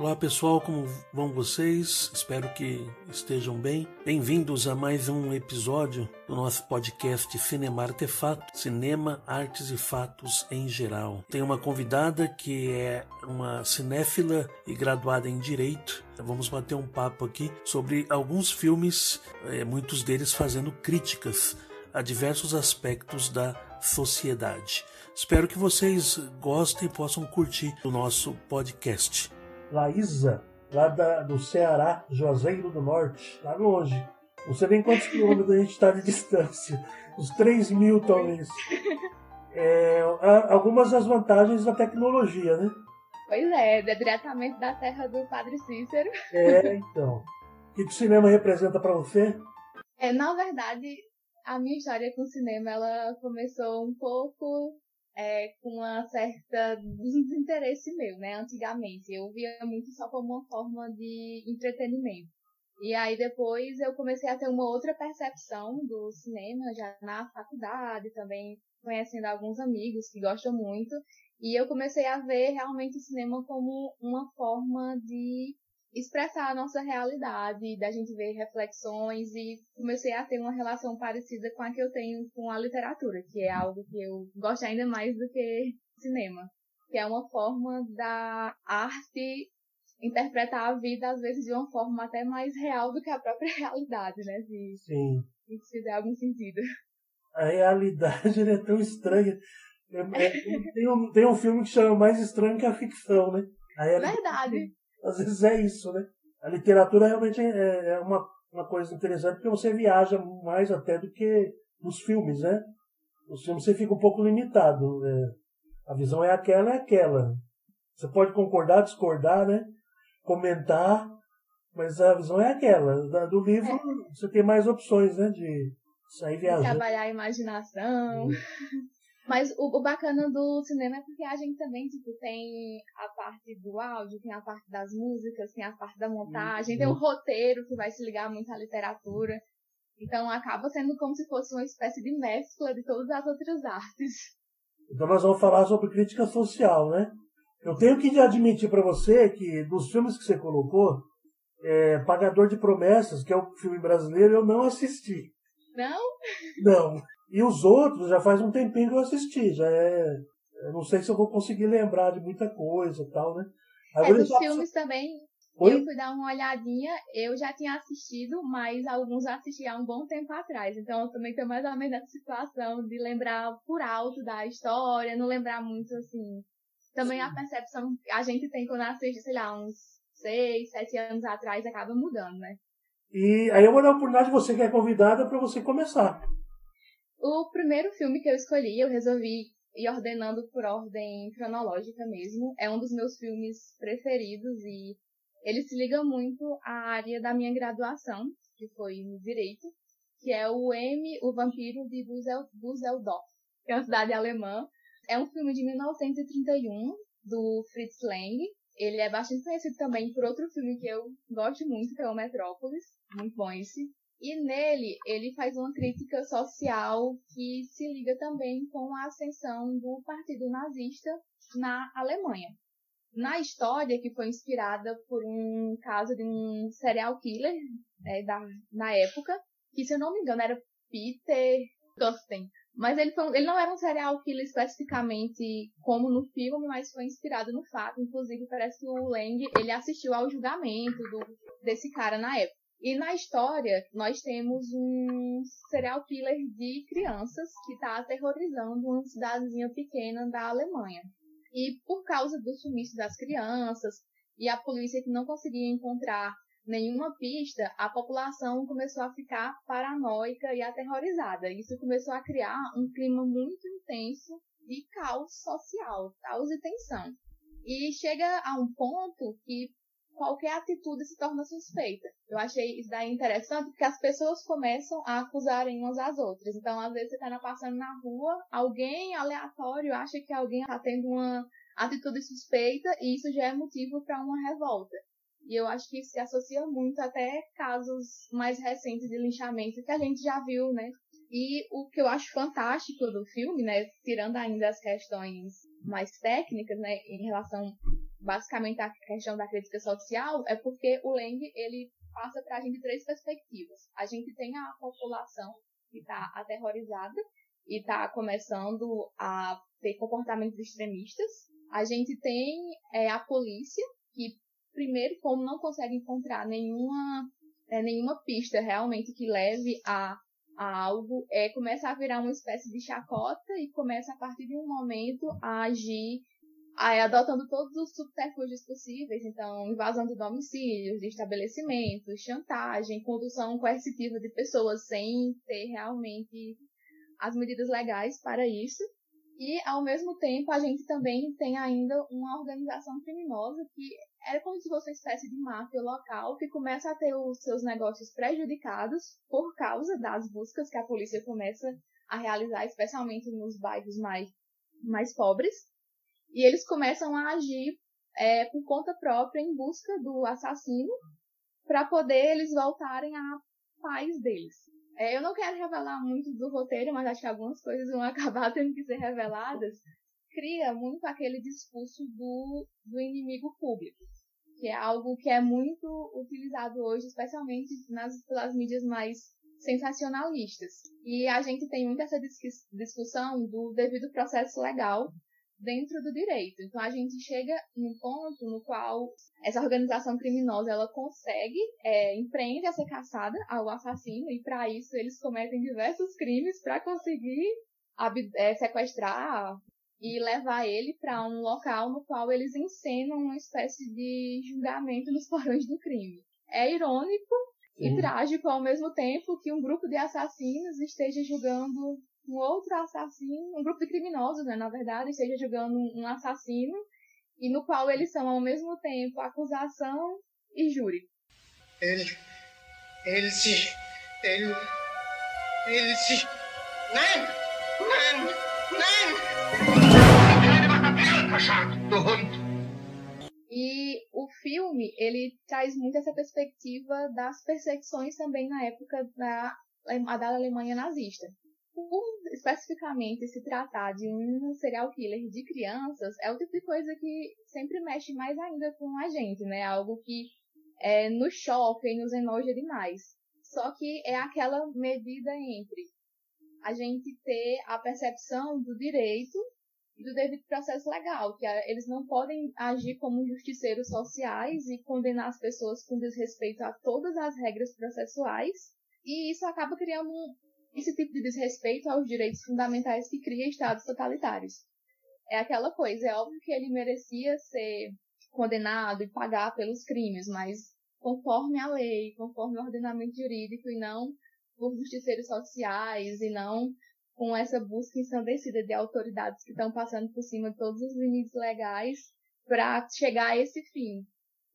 Olá pessoal, como vão vocês? Espero que estejam bem. Bem-vindos a mais um episódio do nosso podcast Cinema Artefato, Cinema, Artes e Fatos em geral. Tem uma convidada que é uma cinéfila e graduada em Direito. Vamos bater um papo aqui sobre alguns filmes, eh, muitos deles fazendo críticas a diversos aspectos da sociedade. Espero que vocês gostem e possam curtir o nosso podcast. Laísa, lá da, do Ceará, Juazeiro do Norte, lá longe. Não sei nem quantos quilômetros a gente está de distância. Uns 3 mil, talvez. É, algumas das vantagens da tecnologia, né? Pois é, é diretamente da terra do Padre Cícero. É, então. O que o cinema representa para você? É, na verdade, a minha história com o cinema, ela começou um pouco é, com uma certa desinteresse meu, né? Antigamente eu via muito só como uma forma de entretenimento. E aí depois eu comecei a ter uma outra percepção do cinema já na faculdade, também conhecendo alguns amigos que gostam muito, e eu comecei a ver realmente o cinema como uma forma de expressar a nossa realidade, da gente ver reflexões e comecei a ter uma relação parecida com a que eu tenho com a literatura, que é algo que eu gosto ainda mais do que cinema, que é uma forma da arte interpretar a vida às vezes de uma forma até mais real do que a própria realidade, né? Se, Sim. Se fizer algum sentido. A realidade é tão estranha. É, é, tem, um, tem um filme que chama Mais Estranho que a Ficção, né? A Verdade às vezes é isso, né? A literatura realmente é, é uma, uma coisa interessante porque você viaja mais até do que nos filmes, né? Nos filmes você fica um pouco limitado. Né? A visão é aquela, é aquela. Você pode concordar, discordar, né? Comentar, mas a visão é aquela. Do livro é. você tem mais opções, né? De sair viajando. Trabalhar a imaginação. Mas o, o, bacana do cinema é porque a gente também, tipo, tem a parte do áudio, tem a parte das músicas, tem a parte da montagem, tem o roteiro que vai se ligar muito à literatura. Então acaba sendo como se fosse uma espécie de mescla de todas as outras artes. Então nós vamos falar sobre crítica social, né? Eu tenho que admitir para você que dos filmes que você colocou, é, Pagador de Promessas, que é o filme brasileiro, eu não assisti. Não? Não. E os outros já faz um tempinho que eu assisti, já é. Eu não sei se eu vou conseguir lembrar de muita coisa e tal, né? Agora, é, dos filmes também, Oi? eu fui dar uma olhadinha, eu já tinha assistido, mas alguns assisti há um bom tempo atrás. Então eu também tenho mais ou menos essa situação de lembrar por alto da história, não lembrar muito assim. Também Sim. a percepção que a gente tem quando assiste, sei lá, uns seis, sete anos atrás, acaba mudando, né? E aí eu vou dar a oportunidade de você que é convidada para você começar. O primeiro filme que eu escolhi, eu resolvi ir ordenando por ordem cronológica mesmo. É um dos meus filmes preferidos e ele se liga muito à área da minha graduação, que foi no Direito, que é o M, o Vampiro de Düsseldorf, que é uma cidade alemã. É um filme de 1931, do Fritz Lang. Ele é bastante conhecido também por outro filme que eu gosto muito, que é o Metrópolis. Muito bom esse. E nele, ele faz uma crítica social que se liga também com a ascensão do Partido Nazista na Alemanha. Na história, que foi inspirada por um caso de um serial killer né, da, na época, que se eu não me engano era Peter Kusten. Mas ele, foi, ele não era um serial killer especificamente como no filme, mas foi inspirado no fato. Inclusive, parece que o Lang ele assistiu ao julgamento do, desse cara na época. E na história, nós temos um serial killer de crianças que está aterrorizando uma cidadezinha pequena da Alemanha. E por causa do sumiço das crianças e a polícia que não conseguia encontrar nenhuma pista, a população começou a ficar paranoica e aterrorizada. Isso começou a criar um clima muito intenso de caos social, caos e tensão. E chega a um ponto que qualquer atitude se torna suspeita. Eu achei isso daí interessante porque as pessoas começam a acusarem umas às outras. Então, às vezes você está passando na rua, alguém aleatório acha que alguém está tendo uma atitude suspeita e isso já é motivo para uma revolta. E eu acho que isso se associa muito até casos mais recentes de linchamento que a gente já viu, né? E o que eu acho fantástico do filme, né, tirando ainda as questões mais técnicas, né, em relação basicamente a questão da crítica social, é porque o Leng, ele passa para a gente três perspectivas. A gente tem a população que está aterrorizada e está começando a ter comportamentos extremistas. A gente tem é, a polícia, que primeiro, como não consegue encontrar nenhuma, é, nenhuma pista realmente que leve a, a algo, é, começa a virar uma espécie de chacota e começa a partir de um momento a agir Aí, adotando todos os subterfúgios possíveis, então, invasão de domicílios, de estabelecimentos, chantagem, condução coercitiva de pessoas sem ter realmente as medidas legais para isso. E, ao mesmo tempo, a gente também tem ainda uma organização criminosa que era como se fosse uma espécie de máfia local que começa a ter os seus negócios prejudicados por causa das buscas que a polícia começa a realizar, especialmente nos bairros mais, mais pobres. E eles começam a agir é, por conta própria em busca do assassino para poder eles voltarem à paz deles. É, eu não quero revelar muito do roteiro, mas acho que algumas coisas vão acabar tendo que ser reveladas. Cria muito aquele discurso do, do inimigo público, que é algo que é muito utilizado hoje, especialmente nas, pelas mídias mais sensacionalistas. E a gente tem muito essa discussão do devido processo legal dentro do direito. Então a gente chega num ponto no qual essa organização criminosa ela consegue é, empreende essa caçada ao assassino e para isso eles cometem diversos crimes para conseguir é, sequestrar e levar ele para um local no qual eles encenam uma espécie de julgamento nos porões do crime. É irônico e trágico ao mesmo tempo que um grupo de assassinos esteja julgando um outro assassino, um grupo de criminosos, né, na verdade, esteja julgando um assassino, e no qual eles são ao mesmo tempo acusação e júri. Ele. Ele se. Ele. Ele se. Nein! Nein! Nein! E o filme, ele traz muito essa perspectiva das perseguições também na época da, da Alemanha nazista por especificamente se tratar de um serial killer de crianças, é o tipo de coisa que sempre mexe mais ainda com a gente, né? Algo que é, nos choca e nos enoja demais. Só que é aquela medida entre a gente ter a percepção do direito e do devido processo legal, que eles não podem agir como justiceiros sociais e condenar as pessoas com desrespeito a todas as regras processuais, e isso acaba criando esse tipo de desrespeito aos direitos fundamentais que cria estados totalitários. É aquela coisa, é óbvio que ele merecia ser condenado e pagar pelos crimes, mas conforme a lei, conforme o ordenamento jurídico e não por justiceiros sociais e não com essa busca ensandecida de autoridades que estão passando por cima de todos os limites legais para chegar a esse fim.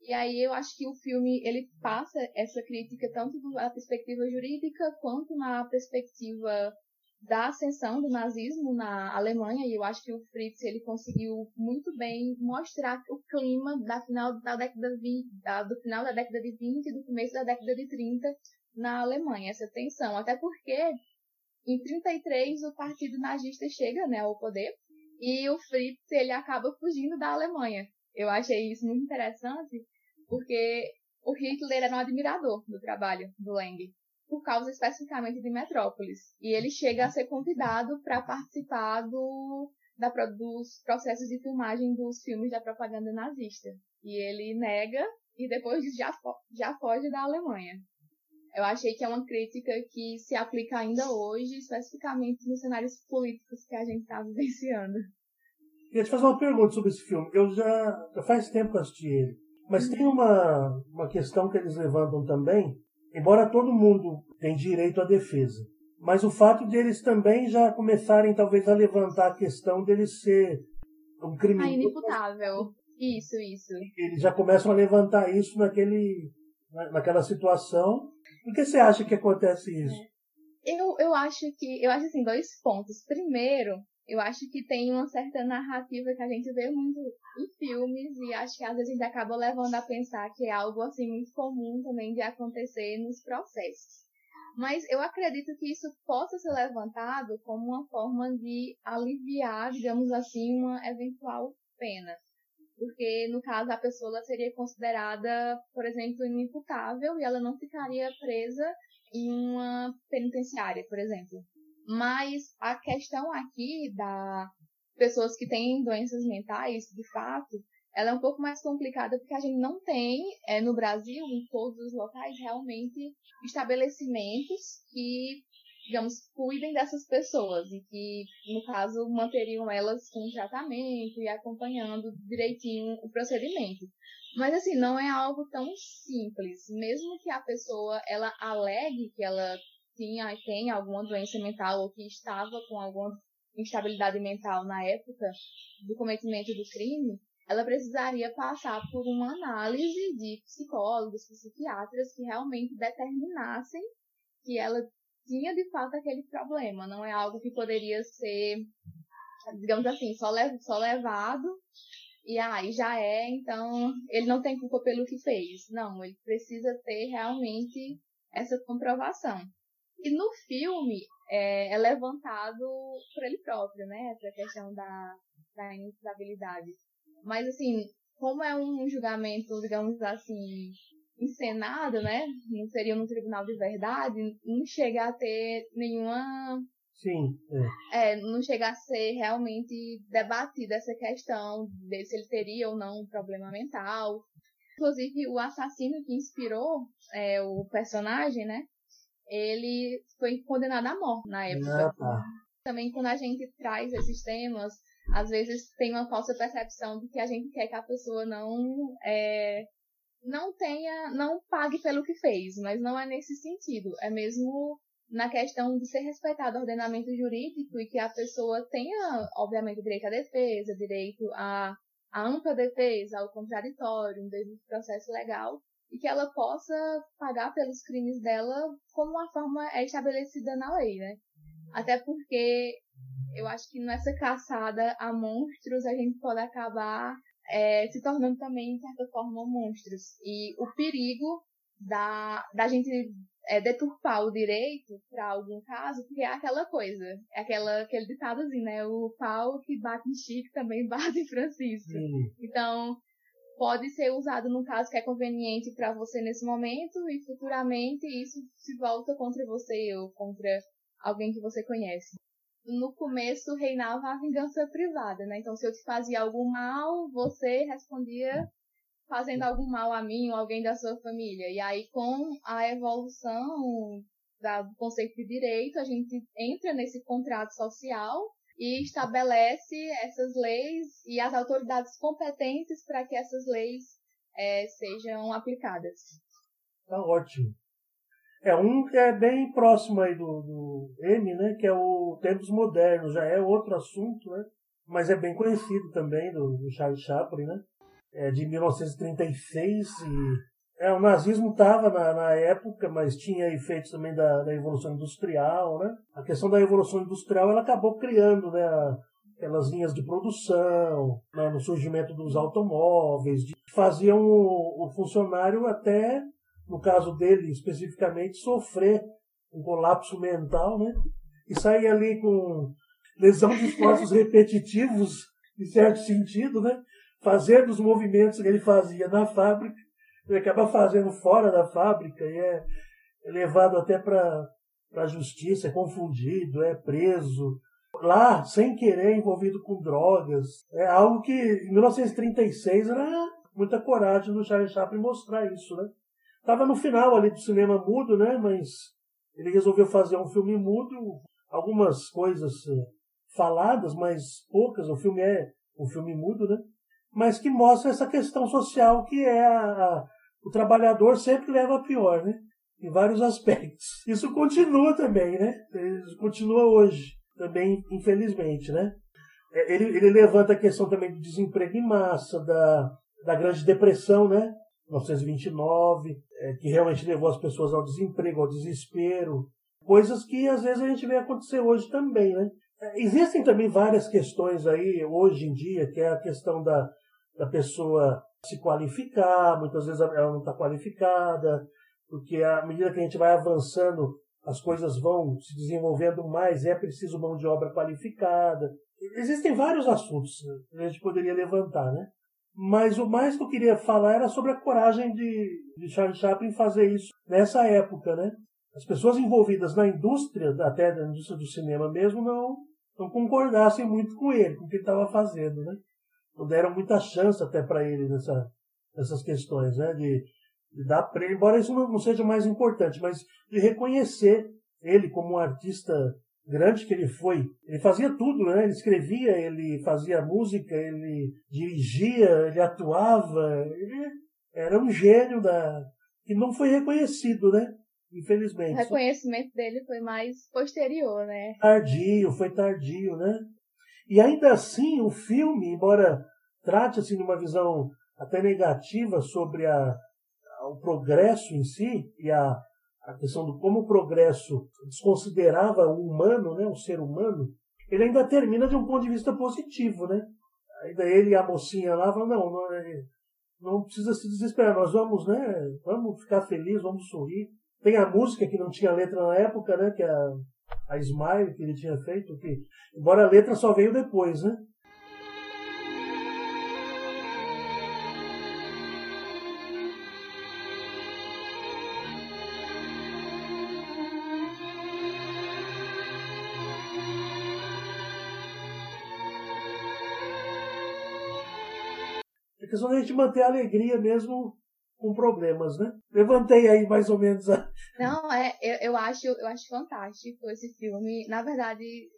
E aí eu acho que o filme ele passa essa crítica tanto na perspectiva jurídica quanto na perspectiva da ascensão do nazismo na Alemanha e eu acho que o Fritz ele conseguiu muito bem mostrar o clima da final da década de, da, do final da década de 20 e do começo da década de 30 na Alemanha, essa tensão, até porque em 33 o partido nazista chega, né, ao poder e o Fritz ele acaba fugindo da Alemanha. Eu achei isso muito interessante porque o Hitler era um admirador do trabalho do Lang, por causa especificamente de Metrópolis. E ele chega a ser convidado para participar do, da, dos processos de filmagem dos filmes da propaganda nazista. E ele nega e depois já, já foge da Alemanha. Eu achei que é uma crítica que se aplica ainda hoje, especificamente nos cenários políticos que a gente está vivenciando. Queria te fazer uma pergunta sobre esse filme. Eu já, já faz tempo que assisti ele. Mas tem uma, uma questão que eles levantam também, embora todo mundo tem direito à defesa, mas o fato de eles também já começarem talvez a levantar a questão deles ser um criminoso. Ah, inimputável. Isso, isso. Eles já começam a levantar isso naquele, naquela situação. Por que você acha que acontece isso? É. Eu, eu acho que. Eu acho assim, dois pontos. Primeiro, eu acho que tem uma certa narrativa que a gente vê muito em filmes e acho que às vezes a gente acaba levando a pensar que é algo assim muito comum também de acontecer nos processos. Mas eu acredito que isso possa ser levantado como uma forma de aliviar, digamos assim, uma eventual pena. porque no caso a pessoa seria considerada, por exemplo, inimputável e ela não ficaria presa em uma penitenciária, por exemplo. Mas a questão aqui da pessoas que têm doenças mentais, de fato, ela é um pouco mais complicada porque a gente não tem, é, no Brasil, em todos os locais, realmente estabelecimentos que, digamos, cuidem dessas pessoas e que, no caso, manteriam elas com tratamento e acompanhando direitinho o procedimento. Mas, assim, não é algo tão simples. Mesmo que a pessoa, ela alegue que ela tinha, tem alguma doença mental ou que estava com alguma instabilidade mental na época do cometimento do crime, ela precisaria passar por uma análise de psicólogos, psiquiatras que realmente determinassem que ela tinha de fato aquele problema. Não é algo que poderia ser, digamos assim, só, só levado e aí ah, já é, então ele não tem culpa pelo que fez. Não, ele precisa ter realmente essa comprovação. E no filme é, é levantado por ele próprio, né? Essa questão da, da instabilidade. Mas, assim, como é um julgamento, digamos assim, encenado, né? Não seria no tribunal de verdade, não chega a ter nenhuma. Sim. É. é, não chega a ser realmente debatida essa questão de se ele teria ou não um problema mental. Inclusive, o assassino que inspirou é, o personagem, né? Ele foi condenado à morte na época. Ah, tá. Também quando a gente traz esses temas às vezes tem uma falsa percepção de que a gente quer que a pessoa não é, não tenha, não pague pelo que fez, mas não é nesse sentido. É mesmo na questão de ser respeitado o ordenamento jurídico e que a pessoa tenha, obviamente, direito à defesa, direito à, à ampla defesa, ao contraditório, um devido processo legal, e que ela possa pagar pelos crimes dela como uma forma é estabelecida na lei, né? Até porque eu acho que nessa caçada a monstros a gente pode acabar é, se tornando também, de certa forma, monstros. E o perigo da, da gente é, deturpar o direito para algum caso, porque é aquela coisa, é aquela, aquele ditadozinho, né? O pau que bate em Chico também bate em Francisco. Sim. Então, pode ser usado num caso que é conveniente para você nesse momento e futuramente isso se volta contra você ou contra alguém que você conhece no começo reinava a vingança privada, né? Então, se eu te fazia algum mal, você respondia fazendo algum mal a mim ou alguém da sua família. E aí, com a evolução do conceito de direito, a gente entra nesse contrato social e estabelece essas leis e as autoridades competentes para que essas leis é, sejam aplicadas. Tá ótimo. É um que é bem próximo aí do, do M, né? Que é o Tempos Modernos, já é outro assunto, né? Mas é bem conhecido também do, do Charles Chaplin, né? É de 1936 e é, o nazismo estava na, na, época, mas tinha efeitos também da, da evolução industrial, né? A questão da evolução industrial ela acabou criando, né? aquelas linhas de produção, né, no surgimento dos automóveis, de, faziam o, o funcionário até no caso dele especificamente, sofrer um colapso mental, né? E sair ali com lesão de esforços repetitivos, em certo sentido, né? Fazer dos movimentos que ele fazia na fábrica, ele acaba fazendo fora da fábrica e é levado até para a justiça, é confundido, é preso. Lá, sem querer, envolvido com drogas. É algo que, em 1936, era muita coragem do Charles Chaplin mostrar isso, né? Estava no final ali do cinema mudo, né? Mas ele resolveu fazer um filme mudo, algumas coisas eh, faladas, mas poucas. O filme é um filme mudo, né? Mas que mostra essa questão social que é a, a o trabalhador sempre leva a pior, né? Em vários aspectos. Isso continua também, né? Isso continua hoje, também, infelizmente, né? É, ele, ele levanta a questão também do desemprego em massa, da, da grande depressão, né? 1929, é, que realmente levou as pessoas ao desemprego, ao desespero, coisas que às vezes a gente vê acontecer hoje também, né? É, existem também várias questões aí hoje em dia, que é a questão da, da pessoa se qualificar, muitas vezes ela não está qualificada, porque à medida que a gente vai avançando, as coisas vão se desenvolvendo mais, é preciso mão de obra qualificada. Existem vários assuntos que a gente poderia levantar, né? Mas o mais que eu queria falar era sobre a coragem de, de Charles Chaplin fazer isso nessa época, né? As pessoas envolvidas na indústria, até na indústria do cinema mesmo, não, não concordassem muito com ele, com o que ele estava fazendo, né? Não deram muita chance até para ele nessa, nessas questões, né? De, de dar para ele, embora isso não, não seja mais importante, mas de reconhecer ele como um artista grande que ele foi. Ele fazia tudo, né? Ele escrevia, ele fazia música, ele dirigia, ele atuava. Ele era um gênio da que não foi reconhecido, né? Infelizmente. O reconhecimento dele foi mais posterior, né? Tardio, foi tardio, né? E ainda assim, o filme, embora trate assim de uma visão até negativa sobre a, o progresso em si e a a questão do como o progresso desconsiderava o humano, né, o ser humano, ele ainda termina de um ponto de vista positivo, né? Ainda ele e a mocinha lá falam, não, não, é, não precisa se desesperar, nós vamos, né, vamos ficar felizes, vamos sorrir. Tem a música que não tinha letra na época, né, que é a, a Smile que ele tinha feito, que embora a letra só veio depois, né? É questão da gente manter a alegria mesmo com problemas, né? Levantei aí mais ou menos a. Não, é, eu, eu acho, eu acho fantástico esse filme. Na verdade,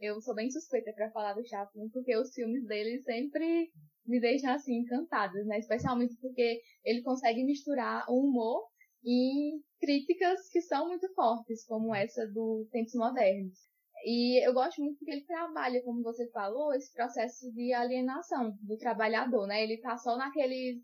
eu sou bem suspeita para falar do Chaplin, porque os filmes dele sempre me deixam assim encantados, né? Especialmente porque ele consegue misturar o humor e críticas que são muito fortes, como essa do Tempos Modernos. E eu gosto muito que ele trabalha, como você falou, esse processo de alienação do trabalhador, né? Ele tá só naquele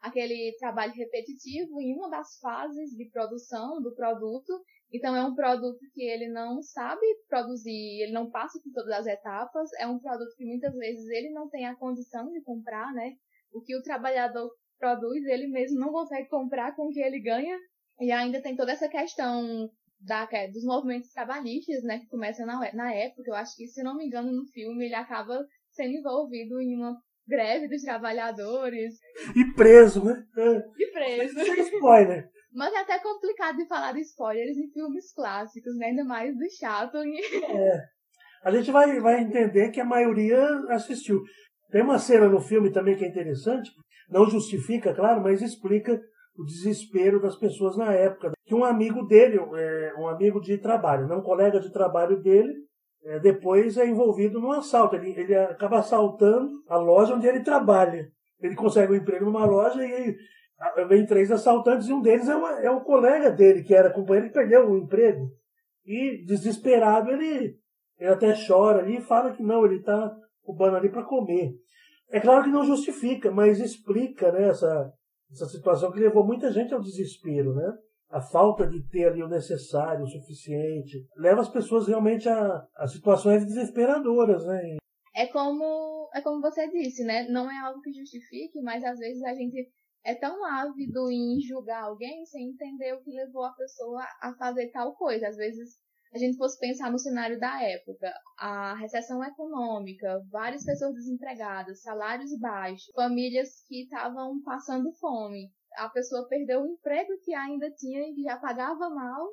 aquele trabalho repetitivo em uma das fases de produção do produto. Então é um produto que ele não sabe produzir, ele não passa por todas as etapas, é um produto que muitas vezes ele não tem a condição de comprar, né? O que o trabalhador produz, ele mesmo não consegue comprar com o que ele ganha. E ainda tem toda essa questão da, é, dos movimentos trabalhistas, né, que começam na, na época. Eu acho que, se não me engano, no filme ele acaba sendo envolvido em uma greve dos trabalhadores. E preso, né? É. E preso. Sem spoiler. Mas é até complicado de falar de spoilers em filmes clássicos, né? ainda mais do Chaplin. É. A gente vai, vai entender que a maioria assistiu. Tem uma cena no filme também que é interessante, não justifica, claro, mas explica o desespero das pessoas na época. Que um amigo dele, é, um amigo de trabalho, né, um colega de trabalho dele, é, depois é envolvido num assalto. Ele, ele acaba assaltando a loja onde ele trabalha. Ele consegue um emprego numa loja e vem três assaltantes e um deles é, é um colega dele, que era companheiro, que perdeu o emprego. E, desesperado, ele, ele até chora ali e fala que não, ele está roubando ali para comer. É claro que não justifica, mas explica né, essa, essa situação que levou muita gente ao desespero, né? A falta de ter ali o necessário, o suficiente, leva as pessoas realmente a, a situações desesperadoras, né? É como, é como você disse, né? Não é algo que justifique, mas às vezes a gente é tão ávido em julgar alguém sem entender o que levou a pessoa a fazer tal coisa. Às vezes a gente fosse pensar no cenário da época, a recessão econômica, várias pessoas desempregadas, salários baixos, famílias que estavam passando fome, a pessoa perdeu o emprego que ainda tinha e já pagava mal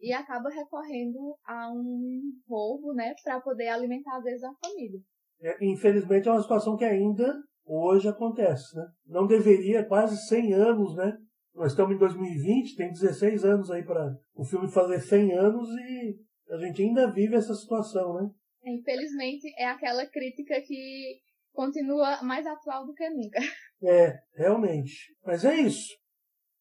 e acaba recorrendo a um roubo, né, para poder alimentar às vezes a família. É, infelizmente é uma situação que ainda hoje acontece, né? Não deveria, quase 100 anos, né? Nós estamos em 2020, tem 16 anos aí para o filme fazer 100 anos e a gente ainda vive essa situação, né? Infelizmente, é aquela crítica que continua mais atual do que nunca. É, realmente. Mas é isso.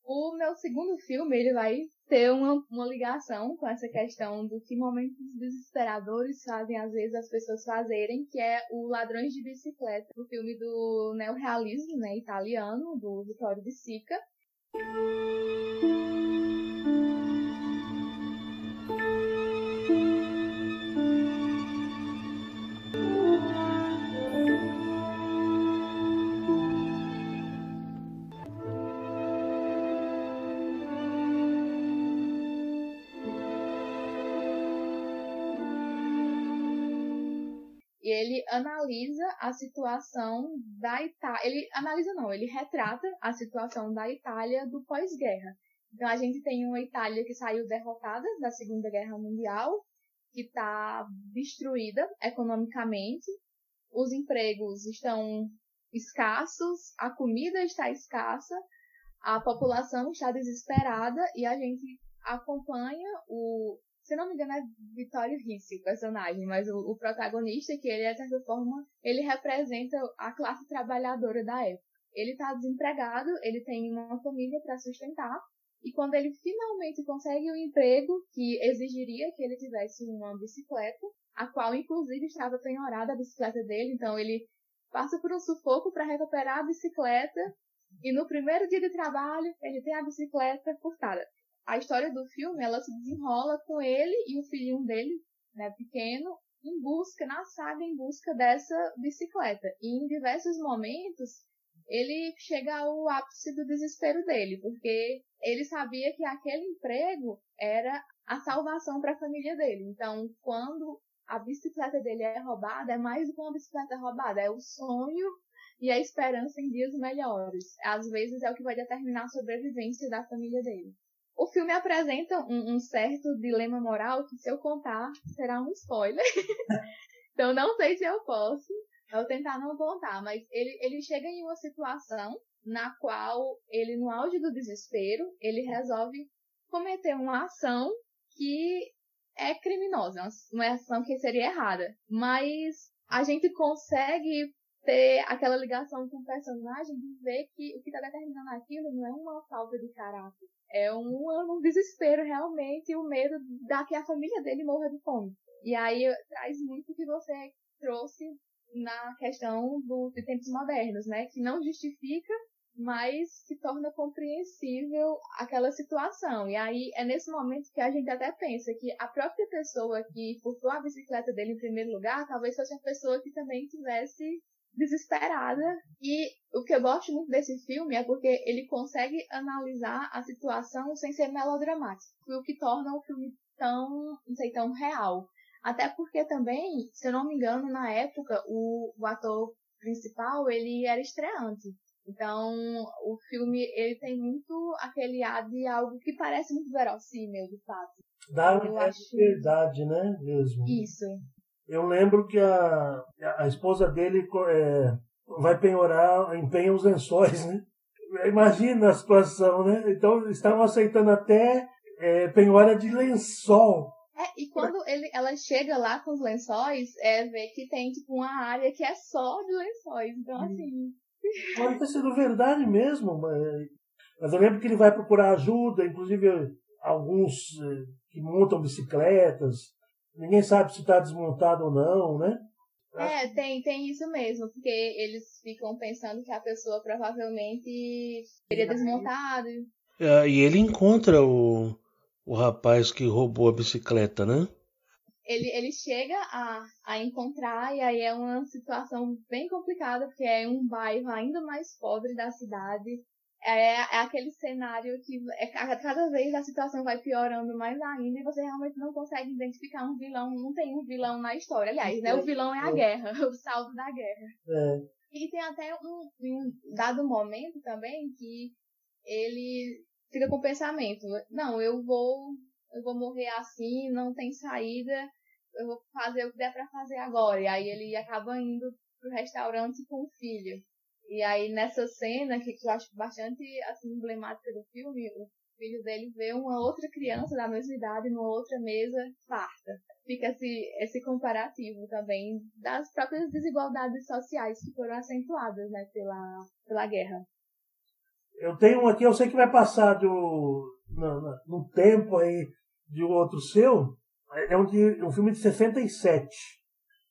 O meu segundo filme, ele vai ter uma, uma ligação com essa questão do que momentos desesperadores fazem, às vezes, as pessoas fazerem, que é o Ladrões de Bicicleta, o filme do neorrealismo, né, italiano, do Vittorio De Sica. Analisa a situação da Itália. Ele analisa não, ele retrata a situação da Itália do pós-guerra. Então a gente tem uma Itália que saiu derrotada da Segunda Guerra Mundial, que está destruída economicamente, os empregos estão escassos, a comida está escassa, a população está desesperada e a gente acompanha o. Se não me engano, é Vitório Ricci, o personagem, mas o, o protagonista, que ele, de certa forma, ele representa a classe trabalhadora da época. Ele está desempregado, ele tem uma família para sustentar, e quando ele finalmente consegue o um emprego que exigiria que ele tivesse uma bicicleta, a qual inclusive estava penhorada a bicicleta dele, então ele passa por um sufoco para recuperar a bicicleta e no primeiro dia de trabalho ele tem a bicicleta furtada. A história do filme ela se desenrola com ele e o filhinho dele, né, pequeno, em busca na saga em busca dessa bicicleta. E em diversos momentos ele chega ao ápice do desespero dele, porque ele sabia que aquele emprego era a salvação para a família dele. Então, quando a bicicleta dele é roubada, é mais do que uma bicicleta roubada, é o sonho e a esperança em dias melhores. Às vezes é o que vai determinar a sobrevivência da família dele. O filme apresenta um, um certo dilema moral que, se eu contar, será um spoiler. então, não sei se eu posso. Eu vou tentar não contar, mas ele, ele chega em uma situação na qual ele, no auge do desespero, ele resolve cometer uma ação que é criminosa, uma ação que seria errada. Mas a gente consegue ter aquela ligação com o personagem de ver que o que está determinando aquilo não é uma falta de caráter, é um, um desespero realmente e o medo da que a família dele morra de fome. E aí traz muito o que você trouxe na questão do, de tempos modernos, né? Que não justifica, mas se torna compreensível aquela situação. E aí é nesse momento que a gente até pensa que a própria pessoa que furtou a bicicleta dele em primeiro lugar, talvez fosse a pessoa que também tivesse desesperada. E o que eu gosto muito desse filme é porque ele consegue analisar a situação sem ser melodramático, o que torna o filme tão, não sei, tão real. Até porque também, se eu não me engano, na época, o, o ator principal, ele era estreante. Então, o filme, ele tem muito aquele ar de algo que parece muito verossímil, de fato. Dá uma acho... verdade, né, mesmo. Isso. Eu lembro que a, a esposa dele é, vai penhorar, empenha os lençóis, né? Imagina a situação, né? Então, estavam aceitando até é, penhora de lençol. É, e quando ele, ela chega lá com os lençóis, é ver que tem tipo uma área que é só de lençóis. Então, assim. Pode ter sido verdade mesmo, mas, mas eu lembro que ele vai procurar ajuda, inclusive alguns eh, que montam bicicletas. Ninguém sabe se está desmontado ou não, né? É, tem, tem isso mesmo, porque eles ficam pensando que a pessoa provavelmente teria desmontado. É, e ele encontra o, o rapaz que roubou a bicicleta, né? Ele, ele chega a, a encontrar, e aí é uma situação bem complicada, porque é um bairro ainda mais pobre da cidade. É, é aquele cenário que é, cada vez a situação vai piorando mais ainda e você realmente não consegue identificar um vilão. Não tem um vilão na história. Aliás, né, o vilão é a guerra, o saldo da guerra. É. E tem até um, um dado momento também que ele fica com o pensamento, não, eu vou, eu vou morrer assim, não tem saída, eu vou fazer o que der para fazer agora. E aí ele acaba indo pro restaurante com o filho. E aí nessa cena, que eu acho bastante assim, emblemática do filme, o filho dele vê uma outra criança da mesma idade numa outra mesa farta. Fica esse, esse comparativo também das próprias desigualdades sociais que foram acentuadas né, pela, pela guerra. Eu tenho um aqui, eu sei que vai passar do, no, no tempo aí de um outro seu. É um, de, um filme de 67.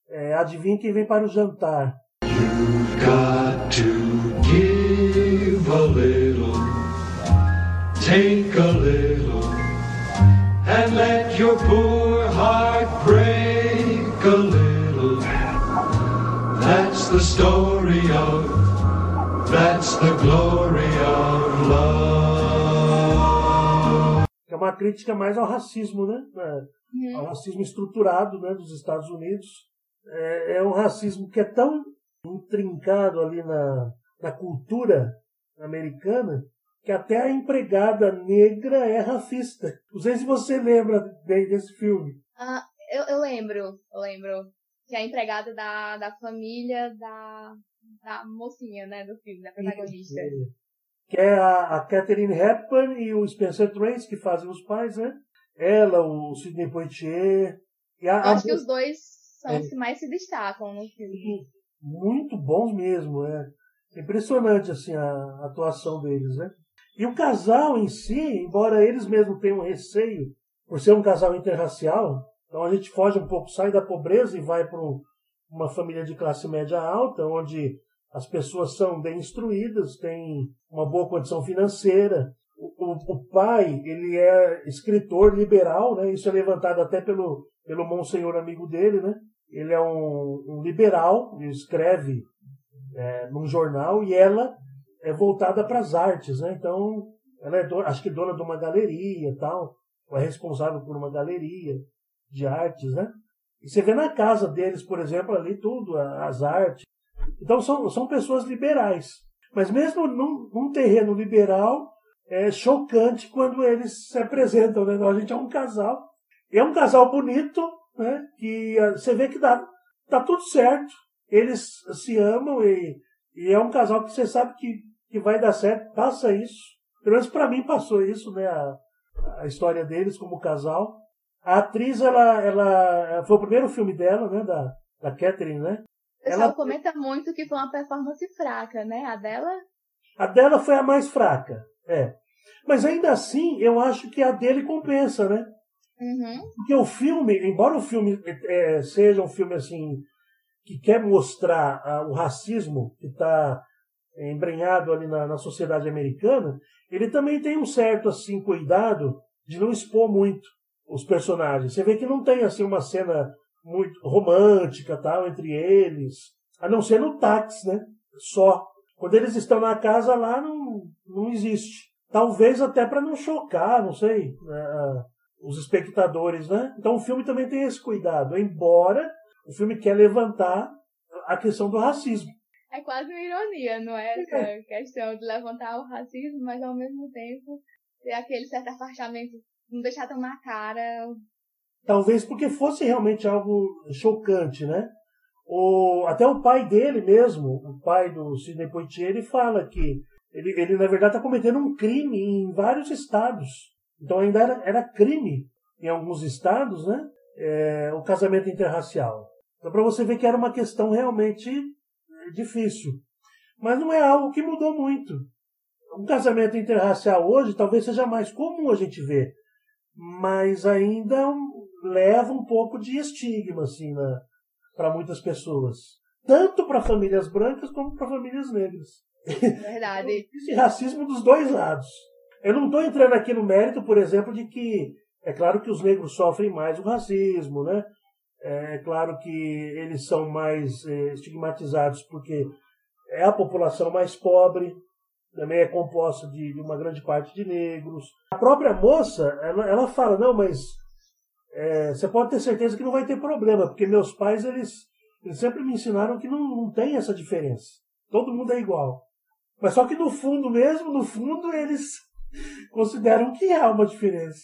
É, adivinha quem vem para o jantar. You've got to give a little, take a little, and let your poor heart break a little. That's the story of That's the glory of love. É uma crítica mais ao racismo, né? É, uhum. Ao racismo estruturado né, dos Estados Unidos. é, é um racismo que é tão intrincado ali na, na cultura americana que até a empregada negra é racista. Não sei se você lembra bem desse filme. Ah, eu, eu lembro, eu lembro. Que é a empregada da, da família da, da mocinha, né, do filme, da protagonista. Que é a, a Catherine Hepburn e o Spencer Tracy, que fazem os pais, né? Ela, o Sidney Poitier. E a, acho a... que os dois são é. os que mais se destacam no filme. Muito bons mesmo, é. Impressionante, assim, a atuação deles, né? E o casal em si, embora eles mesmos tenham receio por ser um casal interracial, então a gente foge um pouco, sai da pobreza e vai para uma família de classe média alta, onde as pessoas são bem instruídas, têm uma boa condição financeira. O, o, o, pai, ele é escritor liberal, né? Isso é levantado até pelo, pelo monsenhor amigo dele, né? Ele é um, um liberal, escreve é, num jornal e ela é voltada para as artes, né? Então, ela é acho que dona de uma galeria, tal, ou é responsável por uma galeria de artes, né? E você vê na casa deles, por exemplo, ali tudo, as artes. Então são, são pessoas liberais. Mas mesmo num, num terreno liberal, é chocante quando eles se apresentam, né? A gente é um casal. É um casal bonito, né? Que ah, você vê que dá, tá tudo certo. Eles se amam e, e é um casal que você sabe que, que vai dar certo. Passa isso. Pelo menos para mim passou isso, né? A, a história deles como casal. A atriz, ela, ela foi o primeiro filme dela, né? Da, da Catherine, né? O pessoal ela... comenta muito que foi uma performance fraca, né? A dela? A dela foi a mais fraca, é. Mas ainda assim, eu acho que a dele compensa, né? Uhum. Porque o filme, embora o filme é, seja um filme assim que quer mostrar uh, o racismo que está embrenhado ali na, na, sociedade americana, ele também tem um certo assim cuidado de não expor muito os personagens. Você vê que não tem assim uma cena muito romântica tal entre eles, a não ser no táxi, né? Só quando eles estão na casa lá não, não existe. Talvez até para não chocar, não sei. Uh, os espectadores, né? Então o filme também tem esse cuidado, embora o filme quer levantar a questão do racismo. É quase uma ironia, não é? Essa é. questão de levantar o racismo, mas ao mesmo tempo ter aquele certo afastamento, não deixar tão na cara. Talvez porque fosse realmente algo chocante, né? O, até o pai dele mesmo, o pai do Sidney Poitier, ele fala que ele, ele na verdade está cometendo um crime em vários estados. Então ainda era, era crime em alguns estados, né? É, o casamento interracial. Então para você ver que era uma questão realmente é, difícil. Mas não é algo que mudou muito. Um casamento interracial hoje talvez seja mais comum a gente ver, mas ainda leva um pouco de estigma assim, né, para muitas pessoas, tanto para famílias brancas como para famílias negras. Verdade. Esse racismo dos dois lados. Eu não estou entrando aqui no mérito, por exemplo, de que é claro que os negros sofrem mais o racismo, né? É claro que eles são mais é, estigmatizados porque é a população mais pobre, também é composta de, de uma grande parte de negros. A própria moça, ela, ela fala, não, mas é, você pode ter certeza que não vai ter problema, porque meus pais, eles, eles sempre me ensinaram que não, não tem essa diferença. Todo mundo é igual. Mas só que no fundo mesmo, no fundo, eles consideram que há uma diferença.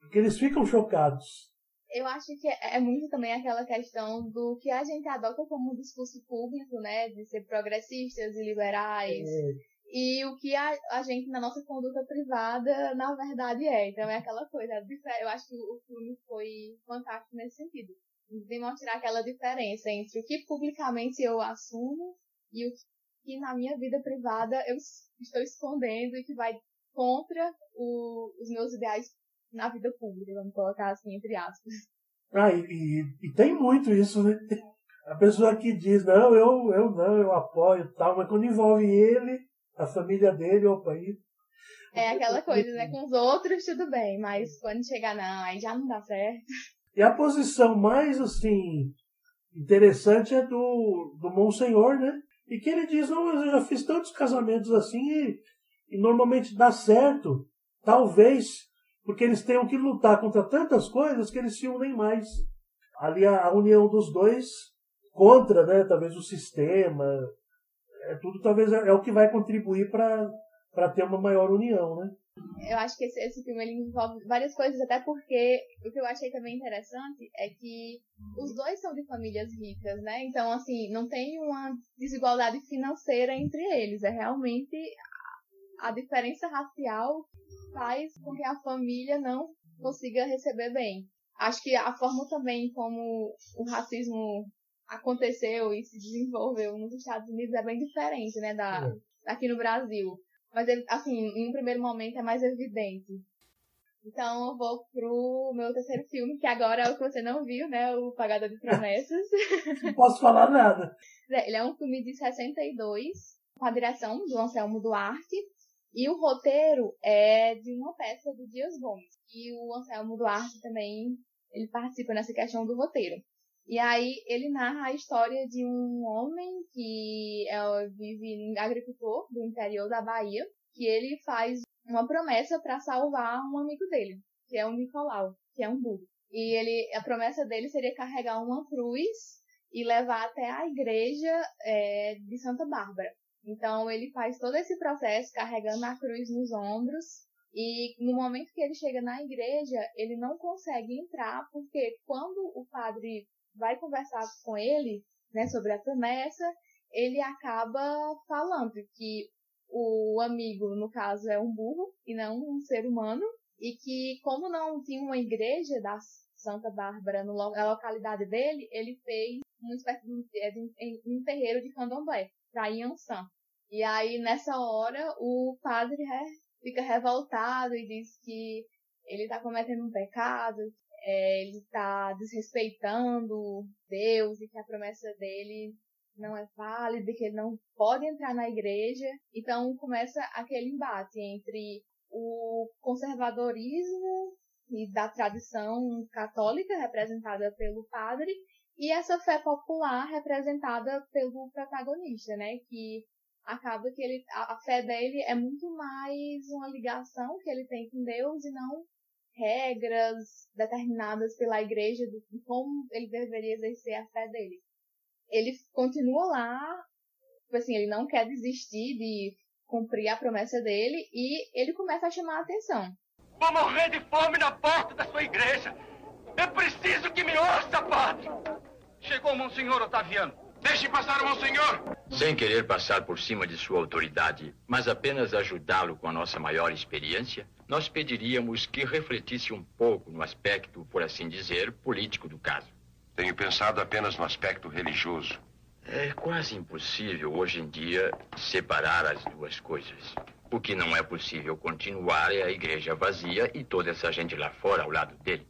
Porque eles ficam chocados. Eu acho que é muito também aquela questão do que a gente adota como discurso público, né? De ser progressistas e liberais. É. E o que a, a gente, na nossa conduta privada, na verdade é. Então é aquela coisa. Eu acho que o filme foi fantástico nesse sentido. De mostrar aquela diferença entre o que publicamente eu assumo e o que na minha vida privada eu estou escondendo e que vai contra o, os meus ideais na vida pública, vamos colocar assim, entre aspas. Ah, e, e, e, tem muito isso, né? A pessoa que diz, não, eu, eu não, eu apoio tal, mas quando envolve ele, a família dele, o país. É aquela coisa, né? Com os outros tudo bem, mas quando chegar não, aí já não dá certo. E a posição mais, assim, interessante é do, do Monsenhor, né? E que ele diz, não, eu já fiz tantos casamentos assim e e normalmente dá certo, talvez porque eles tenham que lutar contra tantas coisas que eles se unem mais. Ali a, a união dos dois contra, né, talvez o sistema, é tudo talvez é, é o que vai contribuir para ter uma maior união, né? Eu acho que esse, esse filme ele envolve várias coisas, até porque o que eu achei também interessante é que os dois são de famílias ricas, né? Então, assim, não tem uma desigualdade financeira entre eles. É realmente a diferença racial faz com que a família não consiga receber bem. Acho que a forma também como o racismo aconteceu e se desenvolveu nos Estados Unidos é bem diferente, né, da, é. daqui no Brasil. Mas, assim, em um primeiro momento é mais evidente. Então eu vou pro meu terceiro filme, que agora é o que você não viu, né? O Pagador de Promessas. Não posso falar nada. É, ele é um filme de 62, com a direção do Anselmo Duarte. E o roteiro é de uma peça do Dias Gomes. E o Anselmo Duarte também, ele participa nessa questão do roteiro. E aí ele narra a história de um homem que é, vive agricultor do interior da Bahia, que ele faz uma promessa para salvar um amigo dele, que é o Nicolau, que é um burro. E ele, a promessa dele seria carregar uma cruz e levar até a igreja é, de Santa Bárbara. Então ele faz todo esse processo carregando a cruz nos ombros. E no momento que ele chega na igreja, ele não consegue entrar porque quando o padre vai conversar com ele, né, sobre a promessa, ele acaba falando que o amigo, no caso, é um burro e não um ser humano, e que como não tinha uma igreja da Santa Bárbara na localidade dele, ele fez uma espécie de, é, um terreiro de candomblé, para Yansan. E aí, nessa hora, o padre fica revoltado e diz que ele está cometendo um pecado, é, ele está desrespeitando Deus e que a promessa dele não é válida, que ele não pode entrar na igreja. Então começa aquele embate entre o conservadorismo e da tradição católica representada pelo padre e essa fé popular representada pelo protagonista, né? Que acaba que ele, a, a fé dele é muito mais uma ligação que ele tem com Deus e não regras determinadas pela igreja de como ele deveria exercer a fé dele. Ele continua lá, tipo assim, ele não quer desistir de cumprir a promessa dele e ele começa a chamar a atenção. Vou morrer de fome na porta da sua igreja. É preciso que me ouça, padre. Chegou o Monsenhor Otaviano. Deixe passar o Monsenhor. Sem querer passar por cima de sua autoridade, mas apenas ajudá-lo com a nossa maior experiência, nós pediríamos que refletisse um pouco no aspecto, por assim dizer, político do caso. Tenho pensado apenas no aspecto religioso. É quase impossível hoje em dia separar as duas coisas. O que não é possível continuar é a igreja vazia e toda essa gente lá fora ao lado dele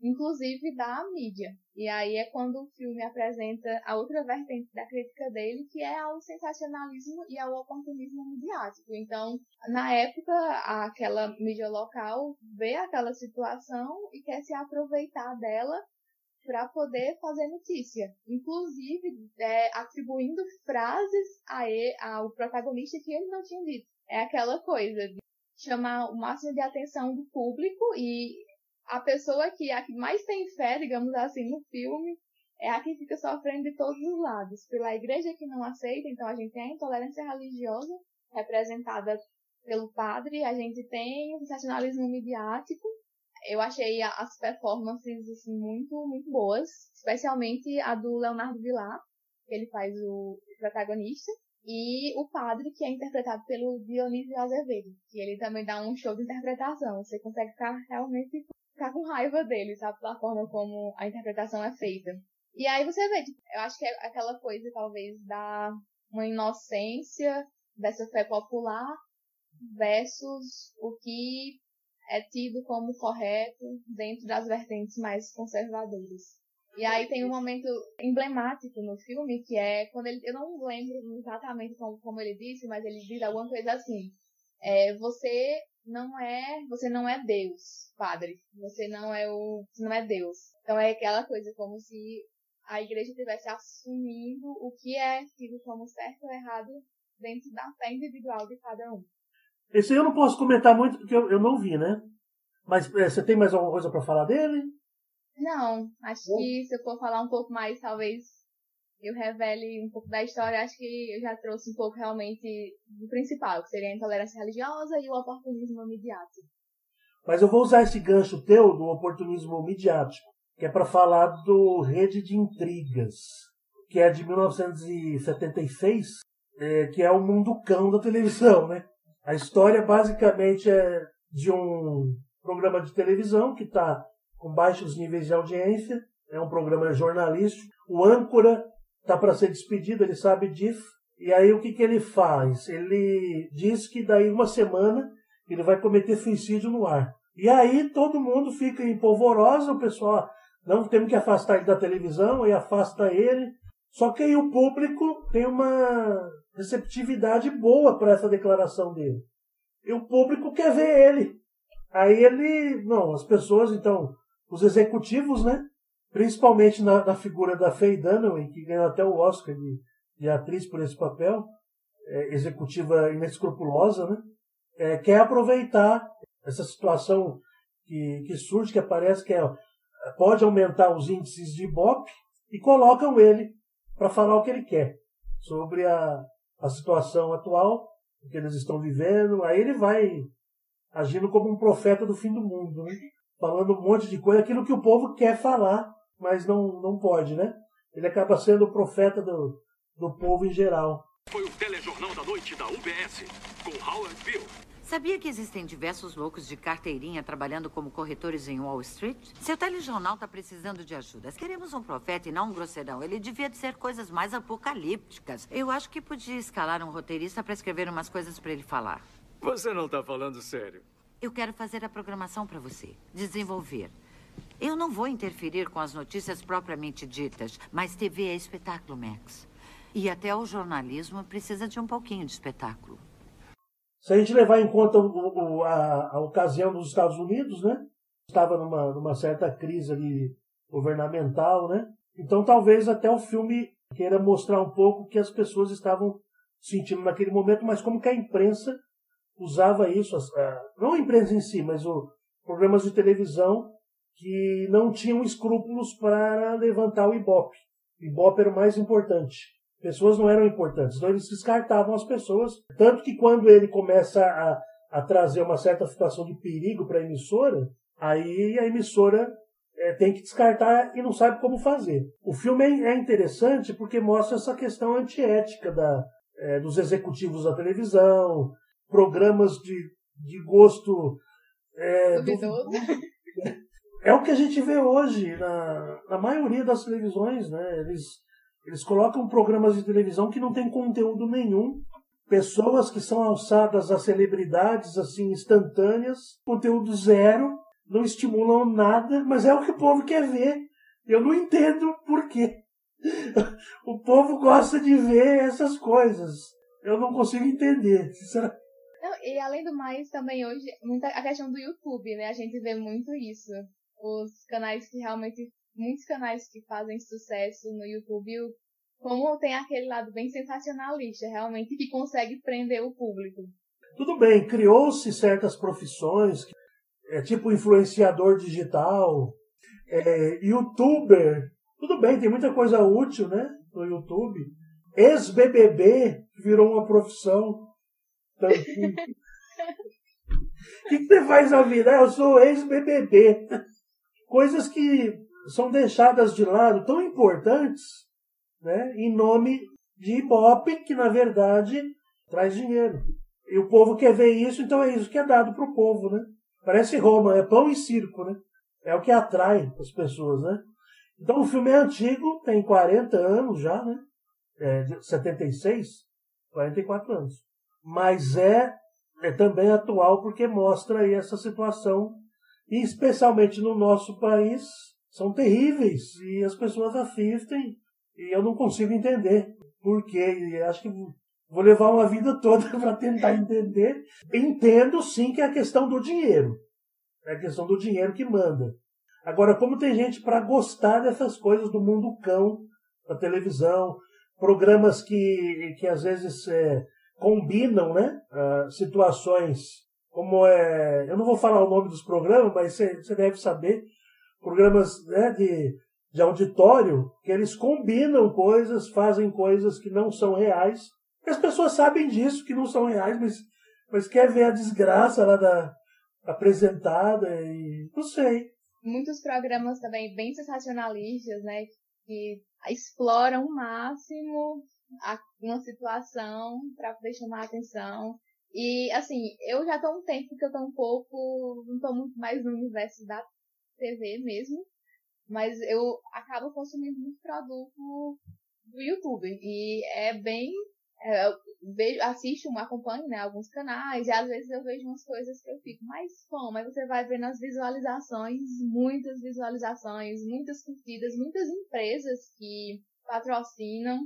inclusive da mídia. E aí é quando o filme apresenta a outra vertente da crítica dele, que é ao sensacionalismo e ao oportunismo midiático. Então, na época, aquela mídia local vê aquela situação e quer se aproveitar dela para poder fazer notícia, inclusive é, atribuindo frases a ele, ao protagonista que ele não tinha dito. É aquela coisa de chamar o máximo de atenção do público e a pessoa que a que mais tem fé, digamos assim, no filme, é a que fica sofrendo de todos os lados. Pela igreja que não aceita, então a gente tem a intolerância religiosa, representada pelo padre, a gente tem o sensacionalismo midiático. Eu achei as performances assim, muito, muito boas, especialmente a do Leonardo Vilar, que ele faz o protagonista, e o padre, que é interpretado pelo Dionísio Azevedo, que ele também dá um show de interpretação. Você consegue ficar realmente ficar com raiva dele, sabe? Da forma como a interpretação é feita. E aí você vê, tipo, eu acho que é aquela coisa, talvez, da uma inocência dessa fé popular versus o que é tido como correto dentro das vertentes mais conservadoras. E aí tem um momento emblemático no filme que é quando ele, eu não lembro exatamente como, como ele disse, mas ele diz alguma coisa assim: é, você não é, você não é Deus, padre. Você não é o, você não é Deus. Então é aquela coisa como se a igreja estivesse assumindo o que é tido como certo ou errado dentro da fé individual de cada um. Esse eu não posso comentar muito porque eu, eu não vi, né? Mas é, você tem mais alguma coisa para falar dele? Não, acho Bom. que se eu for falar um pouco mais, talvez eu revele um pouco da história, acho que eu já trouxe um pouco realmente do principal, que seria a intolerância religiosa e o oportunismo midiático. Mas eu vou usar esse gancho teu do oportunismo midiático, que é para falar do Rede de Intrigas, que é de 1976, é, que é o mundo cão da televisão, né? A história basicamente é de um programa de televisão que está com baixos níveis de audiência, é um programa jornalístico. O âncora está para ser despedido, ele sabe disso. E aí o que, que ele faz? Ele diz que daí uma semana ele vai cometer suicídio no ar. E aí todo mundo fica em polvorosa, o pessoal, não temos que afastar ele da televisão, e afasta ele. Só que aí o público tem uma receptividade boa para essa declaração dele. E o público quer ver ele. Aí ele, não, as pessoas, então, os executivos, né? Principalmente na, na figura da Faye Dunaway, que ganhou até o Oscar de, de atriz por esse papel, é, executiva inescrupulosa, né? É, quer aproveitar essa situação que, que surge, que aparece, que é, pode aumentar os índices de Ibope, e colocam ele para falar o que ele quer sobre a, a situação atual que eles estão vivendo. Aí ele vai agindo como um profeta do fim do mundo, né? falando um monte de coisa, aquilo que o povo quer falar, mas não, não pode, né? Ele acaba sendo o profeta do, do povo em geral. Foi o telejornal da noite da UBS, com Howard Bill. Sabia que existem diversos loucos de carteirinha trabalhando como corretores em Wall Street? Seu telejornal está precisando de ajuda. Queremos um profeta e não um grosseirão. Ele devia dizer coisas mais apocalípticas. Eu acho que podia escalar um roteirista para escrever umas coisas para ele falar. Você não está falando sério. Eu quero fazer a programação para você. Desenvolver. Eu não vou interferir com as notícias propriamente ditas, mas TV é espetáculo, Max. E até o jornalismo precisa de um pouquinho de espetáculo. Se a gente levar em conta o, o, a, a, ocasião dos Estados Unidos, né? Estava numa, numa certa crise ali governamental, né? Então talvez até o filme queira mostrar um pouco o que as pessoas estavam sentindo naquele momento, mas como que a imprensa usava isso, não a imprensa em si, mas os programas de televisão que não tinham escrúpulos para levantar o Ibope. O Ibope era o mais importante. Pessoas não eram importantes, então eles descartavam as pessoas. Tanto que quando ele começa a, a trazer uma certa situação de perigo para a emissora, aí a emissora é, tem que descartar e não sabe como fazer. O filme é, é interessante porque mostra essa questão antiética da, é, dos executivos da televisão, programas de, de gosto. É, do, é o que a gente vê hoje na, na maioria das televisões, né? Eles, eles colocam programas de televisão que não tem conteúdo nenhum, pessoas que são alçadas a celebridades assim instantâneas, conteúdo zero, não estimulam nada, mas é o que o povo quer ver. Eu não entendo por quê. O povo gosta de ver essas coisas. Eu não consigo entender, sinceramente. Não, e além do mais, também hoje, muita, a questão do YouTube, né? A gente vê muito isso. Os canais que realmente, muitos canais que fazem sucesso no YouTube, como tem aquele lado bem sensacionalista, realmente, que consegue prender o público. Tudo bem, criou-se certas profissões, é, tipo influenciador digital, é, youtuber. Tudo bem, tem muita coisa útil, né? No YouTube. Ex-BBB virou uma profissão. Então, o que, que você faz na vida? Ah, eu sou ex-BBB. Coisas que são deixadas de lado, tão importantes, né, em nome de Ibope, que na verdade traz dinheiro. E o povo quer ver isso, então é isso que é dado para o povo. Né? Parece Roma, é pão e circo. Né? É o que atrai as pessoas. Né? Então o filme é antigo, tem 40 anos já, né? É, 76, 44 anos mas é, é também atual porque mostra aí essa situação, e especialmente no nosso país, são terríveis e as pessoas assistem e eu não consigo entender por quê. Acho que vou levar uma vida toda para tentar entender. Entendo sim que é a questão do dinheiro. É a questão do dinheiro que manda. Agora, como tem gente para gostar dessas coisas do mundo cão, da televisão, programas que, que às vezes é, combinam né, uh, situações como é. Eu não vou falar o nome dos programas, mas você deve saber. Programas né, de de auditório que eles combinam coisas, fazem coisas que não são reais. As pessoas sabem disso, que não são reais, mas, mas quer ver a desgraça lá da apresentada e não sei. Muitos programas também bem sensacionalistas, né? Que exploram o máximo uma situação para poder chamar a atenção. E, assim, eu já tô um tempo que eu tô um pouco, não tô muito mais no universo da TV mesmo, mas eu acabo consumindo muito produto do YouTube. E é bem. É, eu vejo, assisto, acompanho né, alguns canais, e às vezes eu vejo umas coisas que eu fico, mas como? Mas você vai ver nas visualizações, muitas visualizações, muitas curtidas, muitas empresas que patrocinam.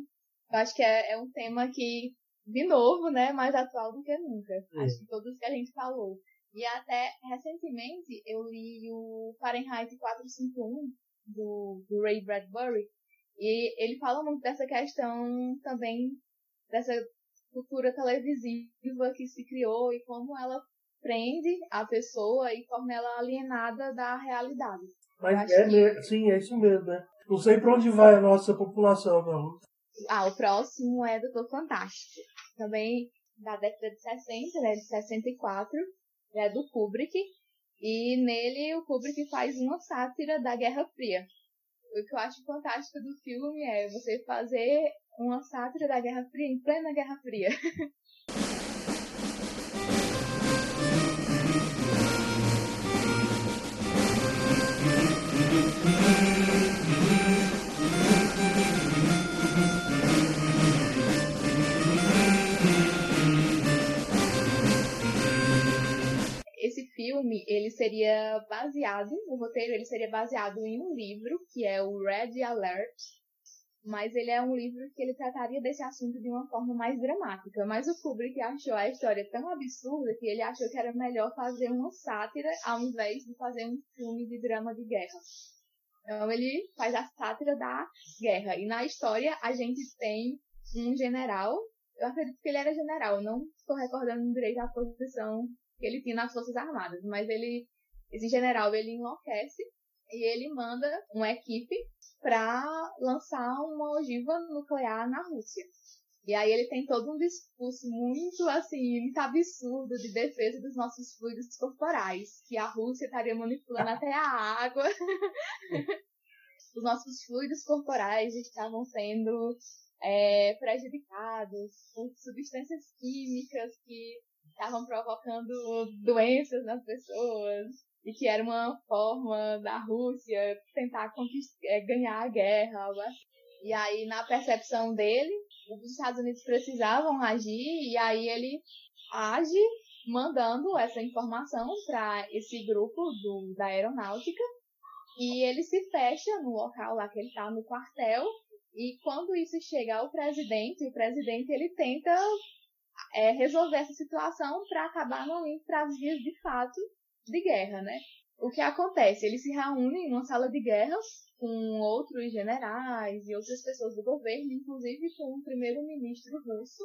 Eu acho que é, é um tema que, de novo, né, mais atual do que nunca. É. Acho que todos que a gente falou. E até recentemente eu li o Fahrenheit 451 do, do Ray Bradbury e ele fala muito dessa questão também dessa cultura televisiva que se criou e como ela prende a pessoa e torna ela alienada da realidade. Mas é, que... sim, é isso mesmo, né? Não sei para onde vai a nossa população, não. Ah, o próximo é Doutor Fantástico. Também da década de 60, né, de 64 é do Kubrick, e nele o Kubrick faz uma sátira da Guerra Fria. O que eu acho fantástico do filme é você fazer uma sátira da Guerra Fria em plena Guerra Fria. filme, ele seria baseado, o roteiro ele seria baseado em um livro, que é o Red Alert, mas ele é um livro que ele trataria desse assunto de uma forma mais dramática. Mas o Kubrick achou a história tão absurda que ele achou que era melhor fazer uma sátira ao invés de fazer um filme de drama de guerra. Então ele faz a sátira da guerra. E na história a gente tem um general, eu acredito que ele era general, não estou recordando direito a posição que ele tinha nas Forças Armadas, mas ele, esse general, ele enlouquece e ele manda uma equipe para lançar uma ogiva nuclear na Rússia. E aí ele tem todo um discurso muito assim, muito absurdo de defesa dos nossos fluidos corporais, que a Rússia estaria manipulando até a água. Os nossos fluidos corporais estavam sendo é, prejudicados por substâncias químicas que estavam provocando doenças nas pessoas e que era uma forma da Rússia tentar é, ganhar a guerra, algo assim. E aí, na percepção dele, os Estados Unidos precisavam agir e aí ele age mandando essa informação para esse grupo do, da aeronáutica e ele se fecha no local lá que ele está, no quartel, e quando isso chega ao presidente, o presidente ele tenta é, resolver essa situação para acabar não indo para as vias de fato de guerra, né? O que acontece? Eles se reúnem numa sala de guerra com outros generais e outras pessoas do governo, inclusive com o primeiro-ministro russo.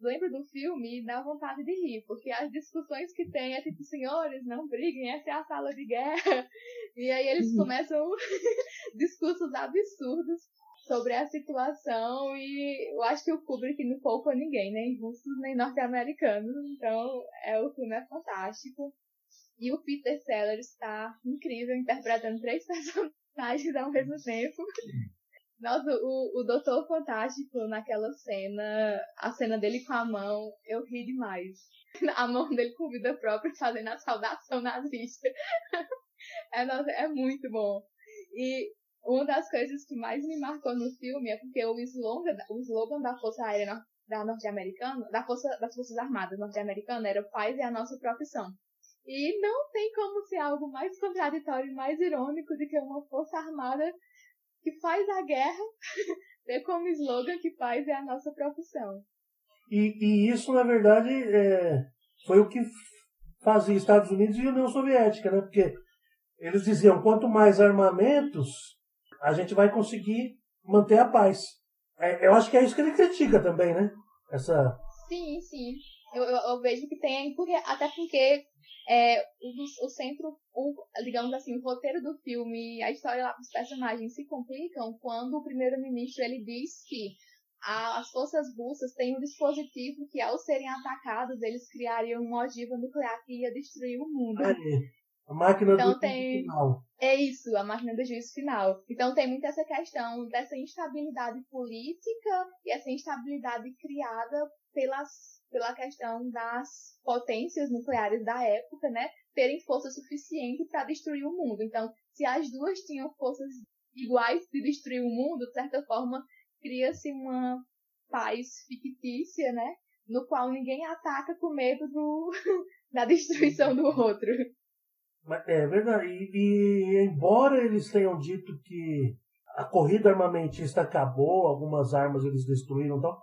Lembro do filme e dá vontade de rir, porque as discussões que tem é tipo, senhores, não briguem, essa é a sala de guerra. E aí eles uhum. começam discursos absurdos sobre a situação e eu acho que o Kubrick não poupa ninguém, nem russos nem norte-americanos, então é o filme é fantástico. E o Peter Sellers está incrível interpretando três personagens ao mesmo tempo. Nossa, o, o Doutor Fantástico naquela cena, a cena dele com a mão, eu ri demais. A mão dele com vida própria fazendo a saudação nazista. É, nossa, é muito bom. E uma das coisas que mais me marcou no filme é porque o slogan, o slogan da Força Aérea da norte-americana, da força, das Forças Armadas norte-americanas era paz é a nossa profissão. E não tem como ser algo mais contraditório e mais irônico do que uma força armada que faz a guerra ter como slogan que paz é a nossa profissão. E, e isso, na verdade, é, foi o que fazia Estados Unidos e União Soviética, né? Porque eles diziam, quanto mais armamentos, a gente vai conseguir manter a paz. É, eu acho que é isso que ele critica também, né? Essa... Sim, sim. Eu, eu, eu vejo que tem, porque, até porque é, o, o centro, o, digamos assim, o roteiro do filme, a história dos personagens se complicam quando o primeiro-ministro ele diz que a, as forças russas têm um dispositivo que, ao serem atacados, eles criariam uma ogiva nuclear que ia destruir o mundo. A máquina então, do tem... final. É isso, a máquina do juízo final. Então tem muito essa questão dessa instabilidade política e essa instabilidade criada pelas, pela questão das potências nucleares da época, né? Terem força suficiente para destruir o mundo. Então, se as duas tinham forças iguais de destruir o mundo, de certa forma, cria-se uma paz fictícia, né? No qual ninguém ataca com medo do, da destruição do outro. É verdade. E, e, embora eles tenham dito que a corrida armamentista acabou, algumas armas eles destruíram, então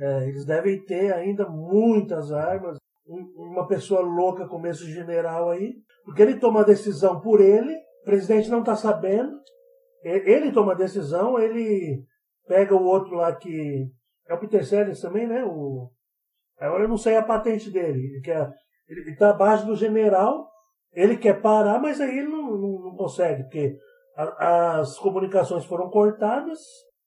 é, eles devem ter ainda muitas armas. Uma pessoa louca como esse general aí, porque ele toma a decisão por ele, o presidente não está sabendo, ele toma a decisão, ele pega o outro lá que é o Peter Sellers também, né? O, agora eu não sei a patente dele, que é, ele está abaixo do general ele quer parar, mas aí ele não, não, não consegue, porque a, as comunicações foram cortadas.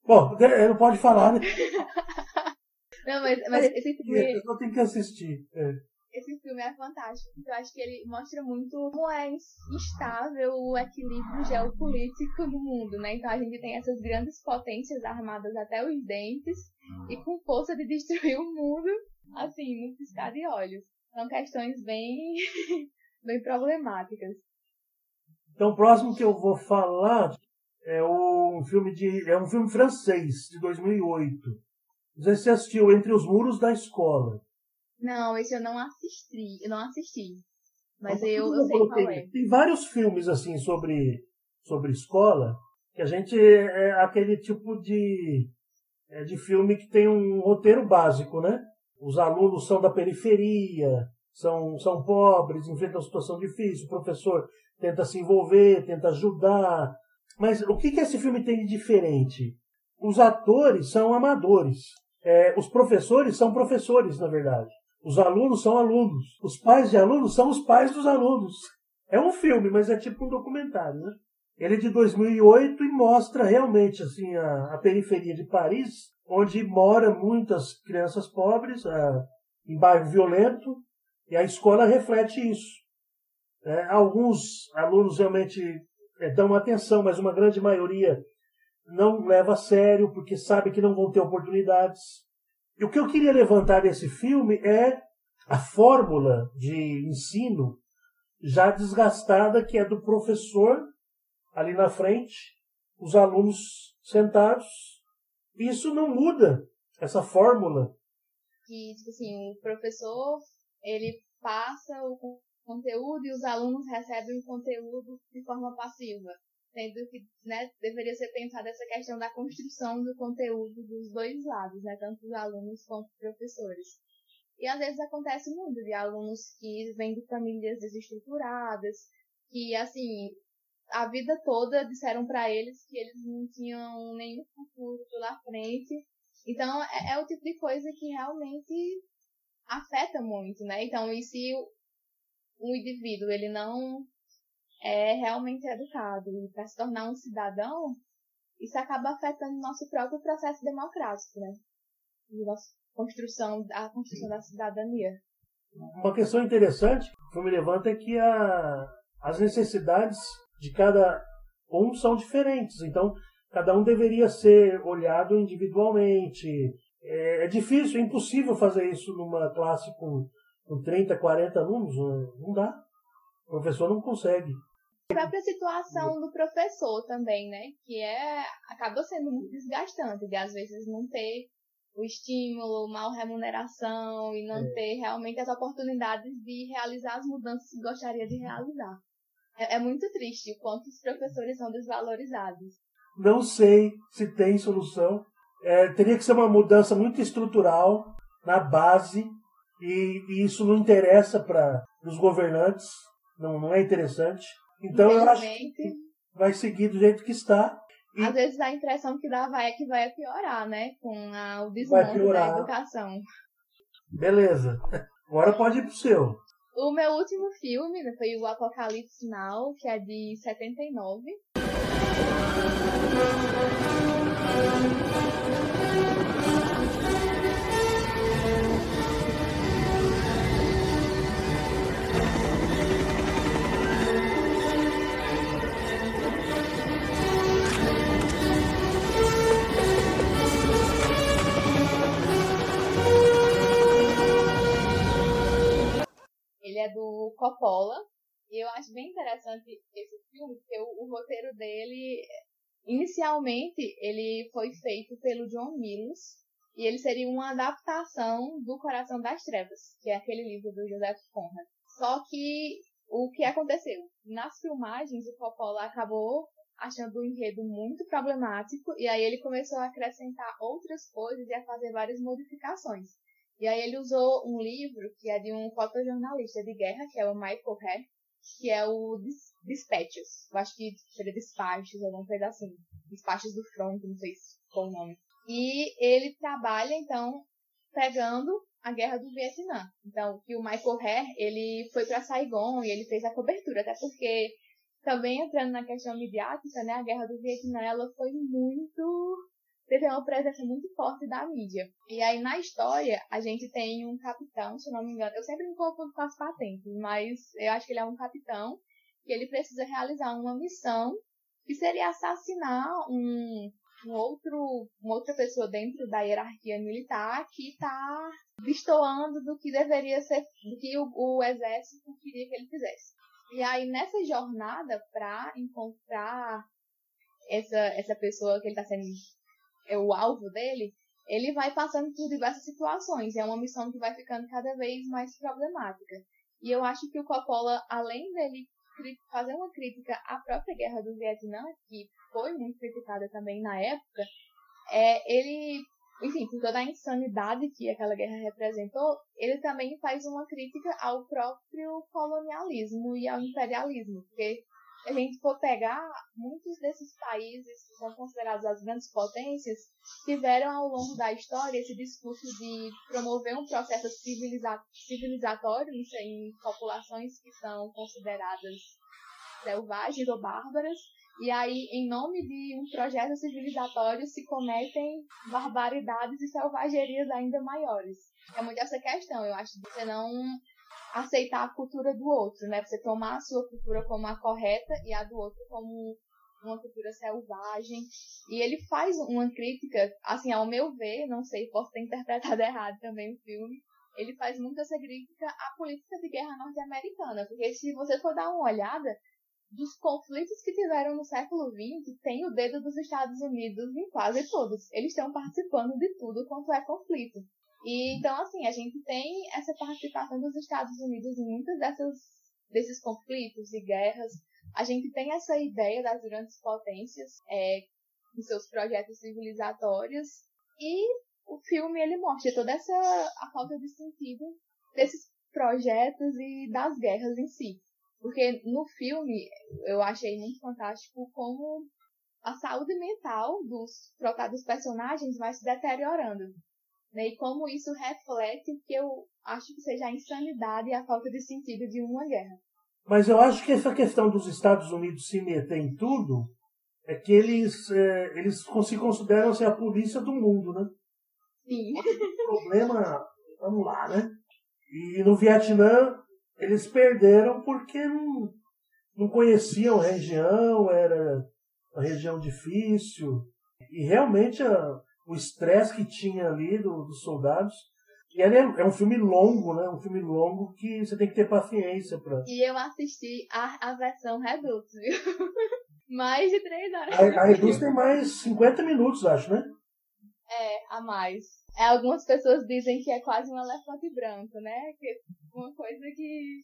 Bom, ele não pode falar, né? não, mas, mas esse filme. Eu tenho que assistir. É. Esse filme é fantástico. Eu acho que ele mostra muito como é instável o equilíbrio geopolítico do mundo, né? Então a gente tem essas grandes potências armadas até os dentes e com força de destruir o mundo, assim, no piscar de olhos. São questões bem bem problemáticas. Então, o próximo que eu vou falar é um filme de é um filme francês de 2008. Não sei se você assistiu Entre os Muros da Escola. Não, esse eu não assisti, eu não assisti. Mas eu, eu, sei qual é. Tem vários filmes assim sobre sobre escola que a gente é aquele tipo de é de filme que tem um roteiro básico, né? Os alunos são da periferia, são, são pobres, enfrentam situação difícil, o professor tenta se envolver, tenta ajudar. Mas o que, que esse filme tem de diferente? Os atores são amadores. É, os professores são professores, na verdade. Os alunos são alunos. Os pais de alunos são os pais dos alunos. É um filme, mas é tipo um documentário, né? Ele é de 2008 e mostra realmente assim a, a periferia de Paris, onde moram muitas crianças pobres, a, em bairro violento, e a escola reflete isso. É, alguns alunos realmente é, dão atenção, mas uma grande maioria não leva a sério porque sabe que não vão ter oportunidades. E o que eu queria levantar desse filme é a fórmula de ensino já desgastada, que é do professor ali na frente, os alunos sentados. Isso não muda, essa fórmula. Que, tipo assim, o professor ele passa o conteúdo e os alunos recebem o conteúdo de forma passiva. Sendo que né, deveria ser pensada essa questão da construção do conteúdo dos dois lados, né, tanto dos alunos quanto dos professores. E às vezes acontece muito de alunos que vêm de famílias desestruturadas, que assim, a vida toda disseram para eles que eles não tinham nenhum futuro pela frente. Então é, é o tipo de coisa que realmente afeta muito, né? Então, e se o indivíduo ele não é realmente educado para se tornar um cidadão, isso acaba afetando o nosso próprio processo democrático, né? E nossa construção, a construção da cidadania. Uma questão interessante que me levanta é que a, as necessidades de cada um são diferentes. Então, cada um deveria ser olhado individualmente, é, é difícil, é impossível fazer isso numa classe com, com 30, 40 alunos. Né? Não dá. O professor não consegue. A própria situação do professor também, né? Que é acaba sendo muito desgastante, de às vezes não ter o estímulo, mal remuneração e não é. ter realmente as oportunidades de realizar as mudanças que gostaria de realizar. É, é muito triste o quanto os professores são desvalorizados. Não sei se tem solução, é, teria que ser uma mudança muito estrutural na base e, e isso não interessa para os governantes, não, não é interessante. Então eu acho que vai seguir do jeito que está. E Às vezes a impressão que dá vai é que vai piorar, né? Com a, o desmonte da educação. Beleza. Agora pode ir pro seu. O meu último filme né, foi o Apocalipse Now, que é de 79. É do Coppola. E eu acho bem interessante esse filme, porque o, o roteiro dele, inicialmente, ele foi feito pelo John Mills. E ele seria uma adaptação do Coração das Trevas, que é aquele livro do Joseph Conrad. Só que o que aconteceu? Nas filmagens, o Coppola acabou achando o enredo muito problemático e aí ele começou a acrescentar outras coisas e a fazer várias modificações. E aí ele usou um livro que é de um fotojornalista de guerra, que é o Michael Head, que é o Dispatches. Eu acho que seria Dispatches, alguma coisa assim. Dispatches do Front, não sei se foi o nome. E ele trabalha, então, pegando a guerra do Vietnã. Então, que o Michael Hare, ele foi para Saigon e ele fez a cobertura, até porque também entrando na questão midiática, né, a guerra do Vietnã, ela foi muito teve uma presença muito forte da mídia. E aí na história a gente tem um capitão, se não me engano, eu sempre me confundo com as patentes, mas eu acho que ele é um capitão que ele precisa realizar uma missão que seria assassinar um, um outro, uma outra pessoa dentro da hierarquia militar que está destoando do que deveria ser, do que o, o exército queria que ele fizesse. E aí nessa jornada para encontrar essa, essa pessoa que ele está sendo é o alvo dele, ele vai passando por diversas situações. É uma missão que vai ficando cada vez mais problemática. E eu acho que o Coppola, além dele fazer uma crítica à própria guerra do Vietnã, que foi muito criticada também na época, é, ele, enfim, por toda a insanidade que aquela guerra representou, ele também faz uma crítica ao próprio colonialismo e ao imperialismo, porque a gente for pegar, muitos desses países que são considerados as grandes potências tiveram ao longo da história esse discurso de promover um processo civiliza civilizatório em, populações que são consideradas selvagens ou bárbaras, e aí, em nome de um projeto civilizatório, se cometem barbaridades e selvagerias ainda maiores. É muito essa questão, eu acho, de você não aceitar a cultura do outro, né? Você tomar a sua cultura como a correta e a do outro como uma cultura selvagem. E ele faz uma crítica, assim, ao meu ver, não sei, posso ter interpretado errado também o filme, ele faz muito essa crítica à política de guerra norte-americana, porque se você for dar uma olhada, dos conflitos que tiveram no século XX, tem o dedo dos Estados Unidos em quase todos. Eles estão participando de tudo quanto é conflito. E então, assim, a gente tem essa participação dos Estados Unidos em muitas dessas, desses conflitos e guerras. A gente tem essa ideia das grandes potências é, em seus projetos civilizatórios. E o filme ele mostra toda essa a falta de sentido desses projetos e das guerras em si. Porque no filme eu achei muito fantástico como a saúde mental dos, dos personagens vai se deteriorando. Né? E como isso reflete o que eu acho que seja a insanidade e a falta de sentido de uma guerra. Mas eu acho que essa questão dos Estados Unidos se meter em tudo é que eles, é, eles se consideram ser a polícia do mundo, né? Sim. O problema, vamos lá, né? E no Vietnã eles perderam porque não, não conheciam a região, era uma região difícil. E realmente a, o estresse que tinha ali do, dos soldados. E ele é, é, um filme longo, né? Um filme longo que você tem que ter paciência para. E eu assisti a, a versão Redux, viu? mais de três horas. A, a Redux tem mais 50 minutos, acho, né? É, a mais. É, algumas pessoas dizem que é quase um elefante branco, né? Que é uma coisa que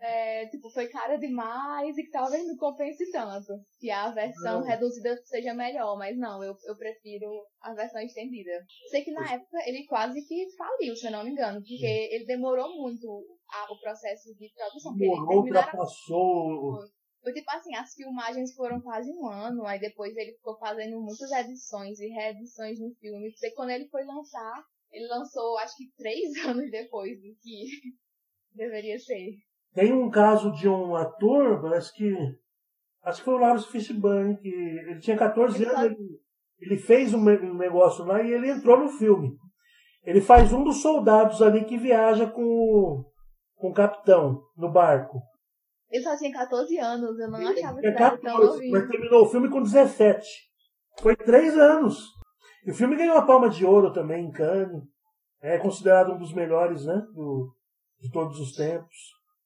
é, tipo, foi cara demais e que talvez não compense tanto. Que a versão reduzida seja melhor, mas não, eu, eu prefiro a versão estendida. Sei que na época ele quase que faliu, se eu não me engano, porque Sim. ele demorou muito a, o processo de produção. Demorou, ultrapassou. Foi tipo assim, as filmagens foram quase um ano, aí depois ele ficou fazendo muitas edições e reedições no filme. Porque quando ele foi lançar, ele lançou, acho que três anos depois do que deveria ser. Tem um caso de um ator, parece que. Acho que foi o Lawrence Fishburne, que ele tinha 14 Ele anos, ele, ele fez um, um negócio lá e ele entrou no filme. Ele faz um dos soldados ali que viaja com o, com o capitão no barco. Ele só tinha 14 anos, eu não achava que Ele ele tinha era tão 14, novinho. mas terminou o filme com 17. Foi três anos. E o filme ganhou a Palma de Ouro também em Cannes. É considerado um dos melhores, né? do- de todos os tempos.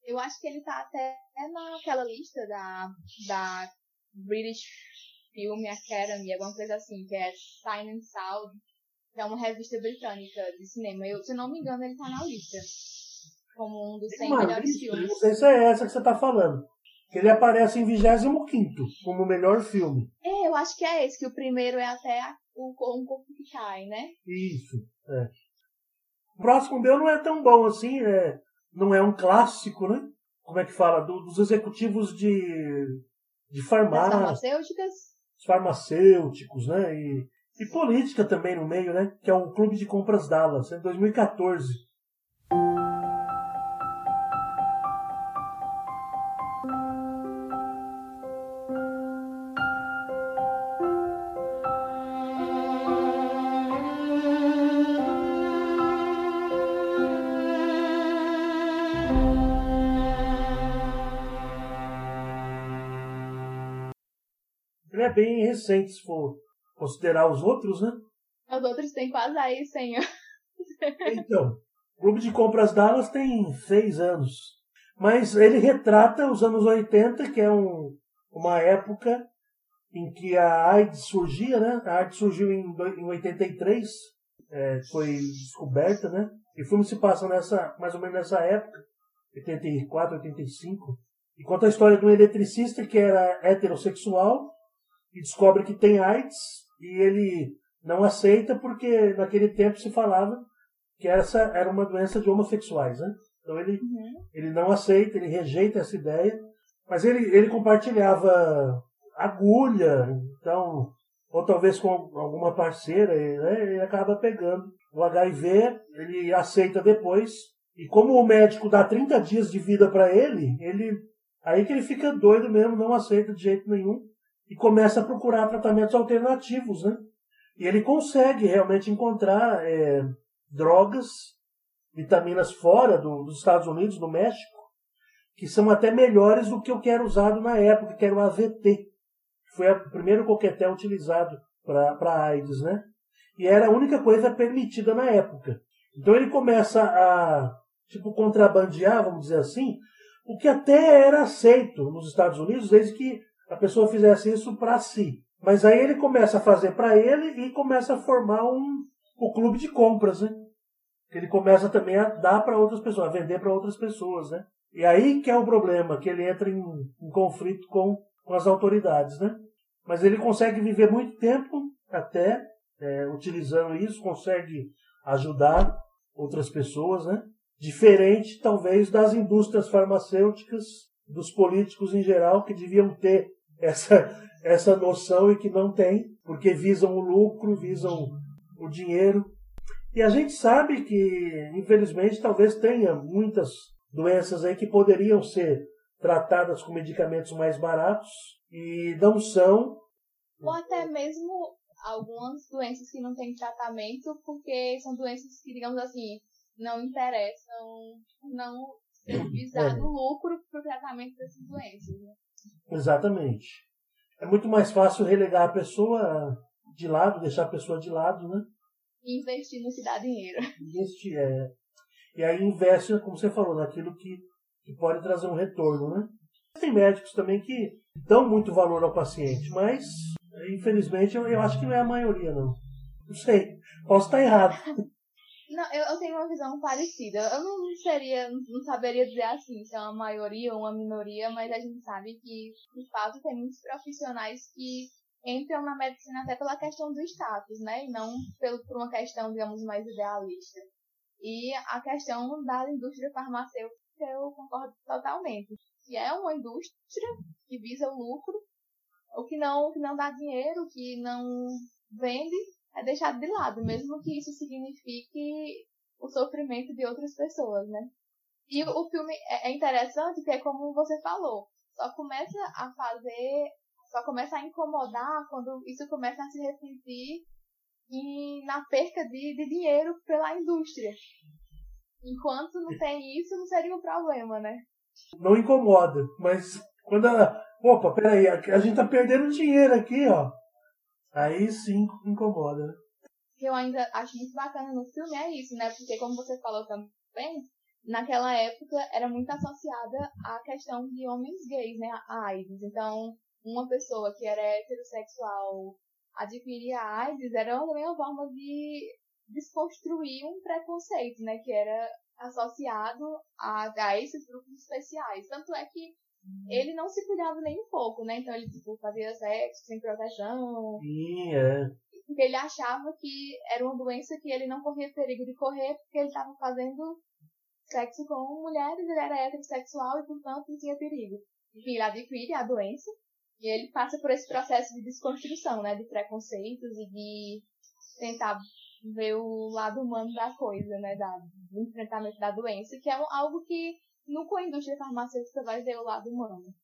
Eu acho que ele tá até naquela lista da, da British Film Academy, alguma coisa assim, que é Sign and Sound, que é uma revista britânica de cinema. Eu, se não me engano, ele tá na lista. Como um dos 100 Tem uma melhores filmes. Não sei se é essa que você está falando. Que ele aparece em 25 como o melhor filme. É, eu acho que é esse, que o primeiro é até o, um corpo que cai, né? Isso. É. O próximo meu não é tão bom assim, é, não é um clássico, né? Como é que fala? Do- dos executivos de, de farmácia, farmacêuticas. os farmacêuticos, né? E, e política também no meio, né? Que é o Clube de Compras Dallas, é 2014. Bem recente, se for considerar os outros, né? Os outros têm quase aí 100 anos. Então, o Clube de Compras Dallas tem seis anos. Mas ele retrata os anos 80, que é um, uma época em que a AIDS surgia, né? A AIDS surgiu em, em 83, é, foi descoberta, né? E o filme se passa nessa, mais ou menos nessa época, 84, 85. E conta a história de um eletricista que era heterossexual e descobre que tem AIDS e ele não aceita porque naquele tempo se falava que essa era uma doença de homossexuais, né? Então ele, ele não aceita, ele rejeita essa ideia, mas ele, ele compartilhava agulha, então, ou talvez com alguma parceira, né? ele acaba pegando o HIV, ele aceita depois, e como o médico dá 30 dias de vida para ele, ele aí que ele fica doido mesmo, não aceita de jeito nenhum, e começa a procurar tratamentos alternativos, né? E ele consegue realmente encontrar é, drogas, vitaminas fora do- dos Estados Unidos, do México, que são até melhores do que o que era usado na época, que era o AVT, que foi o primeiro coquetel utilizado para AIDS, né? E era a única coisa permitida na época. Então ele começa a, tipo, contrabandear, vamos dizer assim, o que até era aceito nos Estados Unidos, desde que a pessoa fizesse isso para si. Mas aí ele começa a fazer para ele e começa a formar um, o clube de compras, né? Ele começa também a dar para outras pessoas, a vender para outras pessoas, né? E aí que é o problema, que ele entra em, em conflito com, com as autoridades, né? Mas ele consegue viver muito tempo até é, utilizando isso, consegue ajudar outras pessoas, né? Diferente, talvez, das indústrias farmacêuticas, dos políticos em geral, que deviam ter essa, essa noção e que não têm, porque visam o lucro, visam o dinheiro. E a gente sabe que, infelizmente, talvez tenha muitas doenças aí que poderiam ser tratadas com medicamentos mais baratos e não são. Ou até mesmo algumas doenças que não têm tratamento, porque são doenças que, digamos assim, não interessam, não visar o lucro para o tratamento dessas doenças. Né? Exatamente. É muito mais fácil relegar a pessoa de lado, deixar a pessoa de lado, né? E investir no que dá dinheiro. Investir, é. E aí investe, como você falou, naquilo que, que pode trazer um retorno, né? Tem médicos também que dão muito valor ao paciente, mas infelizmente eu, eu acho que não é a maioria, não. Não sei, posso estar errado. Não, eu, eu tenho uma visão parecida. Eu não seria, não saberia dizer assim se é uma maioria ou uma minoria, mas a gente sabe que, de fato, tem muitos profissionais que entram na medicina até pela questão do status, né? E não pelo, por uma questão, digamos, mais idealista. E a questão da indústria farmacêutica eu concordo totalmente. Que é uma indústria que visa o lucro, o que não, que não dá dinheiro, que não vende, é deixado de lado, mesmo que isso signifique o sofrimento de outras pessoas, né? E o filme é, é interessante porque, como você falou, só começa a fazer, só começa a incomodar quando isso começa a se refletir na perca de, de dinheiro pela indústria. Enquanto não tem isso, não seria um problema, né? Não incomoda, mas quando ela. Opa, peraí, a gente tá perdendo dinheiro aqui, ó. Aí sim incomoda. Que eu ainda acho muito bacana no filme é isso, né? Porque como você falou também, naquela época era muito associada à questão de homens gays, né? A AIDS. Então, uma pessoa que era heterossexual adquirir a AIDS era também uma forma de desconstruir um preconceito, né, que era associado a, a esses grupos especiais. Tanto é que ele não se cuidava nem um pouco, né? Então ele tipo, fazia sexo sem proteção. Sim, é. Porque ele achava que era uma doença que ele não corria perigo de correr porque ele estava fazendo sexo com mulheres, ele era heterossexual e, portanto, não tinha perigo. Enfim, ele adquire a doença e ele passa por esse processo de desconstrução, né, de preconceitos e de tentar ver o lado humano da coisa, né, da, do enfrentamento da doença, que é algo que nunca a indústria farmacêutica vai ver o lado humano.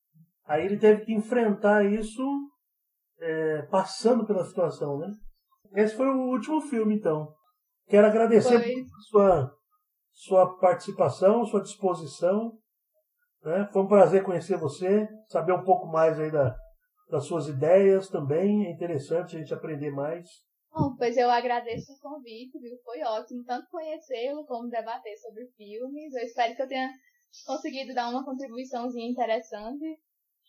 Aí ele teve que enfrentar isso é, passando pela situação, né? Esse foi o último filme, então. Quero agradecer foi. por sua, sua participação, sua disposição. Né? Foi um prazer conhecer você, saber um pouco mais aí da, das suas ideias também. É interessante a gente aprender mais. Bom, pois eu agradeço o convite, viu? Foi ótimo tanto conhecê-lo como debater sobre filmes. Eu espero que eu tenha conseguido dar uma contribuiçãozinha interessante.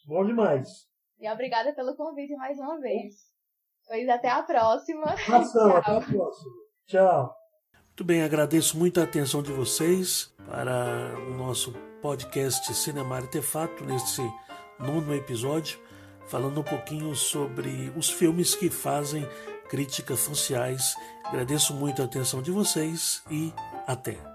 Bom demais. E obrigada pelo convite mais uma vez. Pois até a próxima. Ação, até a próxima. Tchau. Muito bem, agradeço muito a atenção de vocês para o nosso podcast Cinema Artefato, nesse nono episódio falando um pouquinho sobre os filmes que fazem críticas sociais. Agradeço muito a atenção de vocês e até.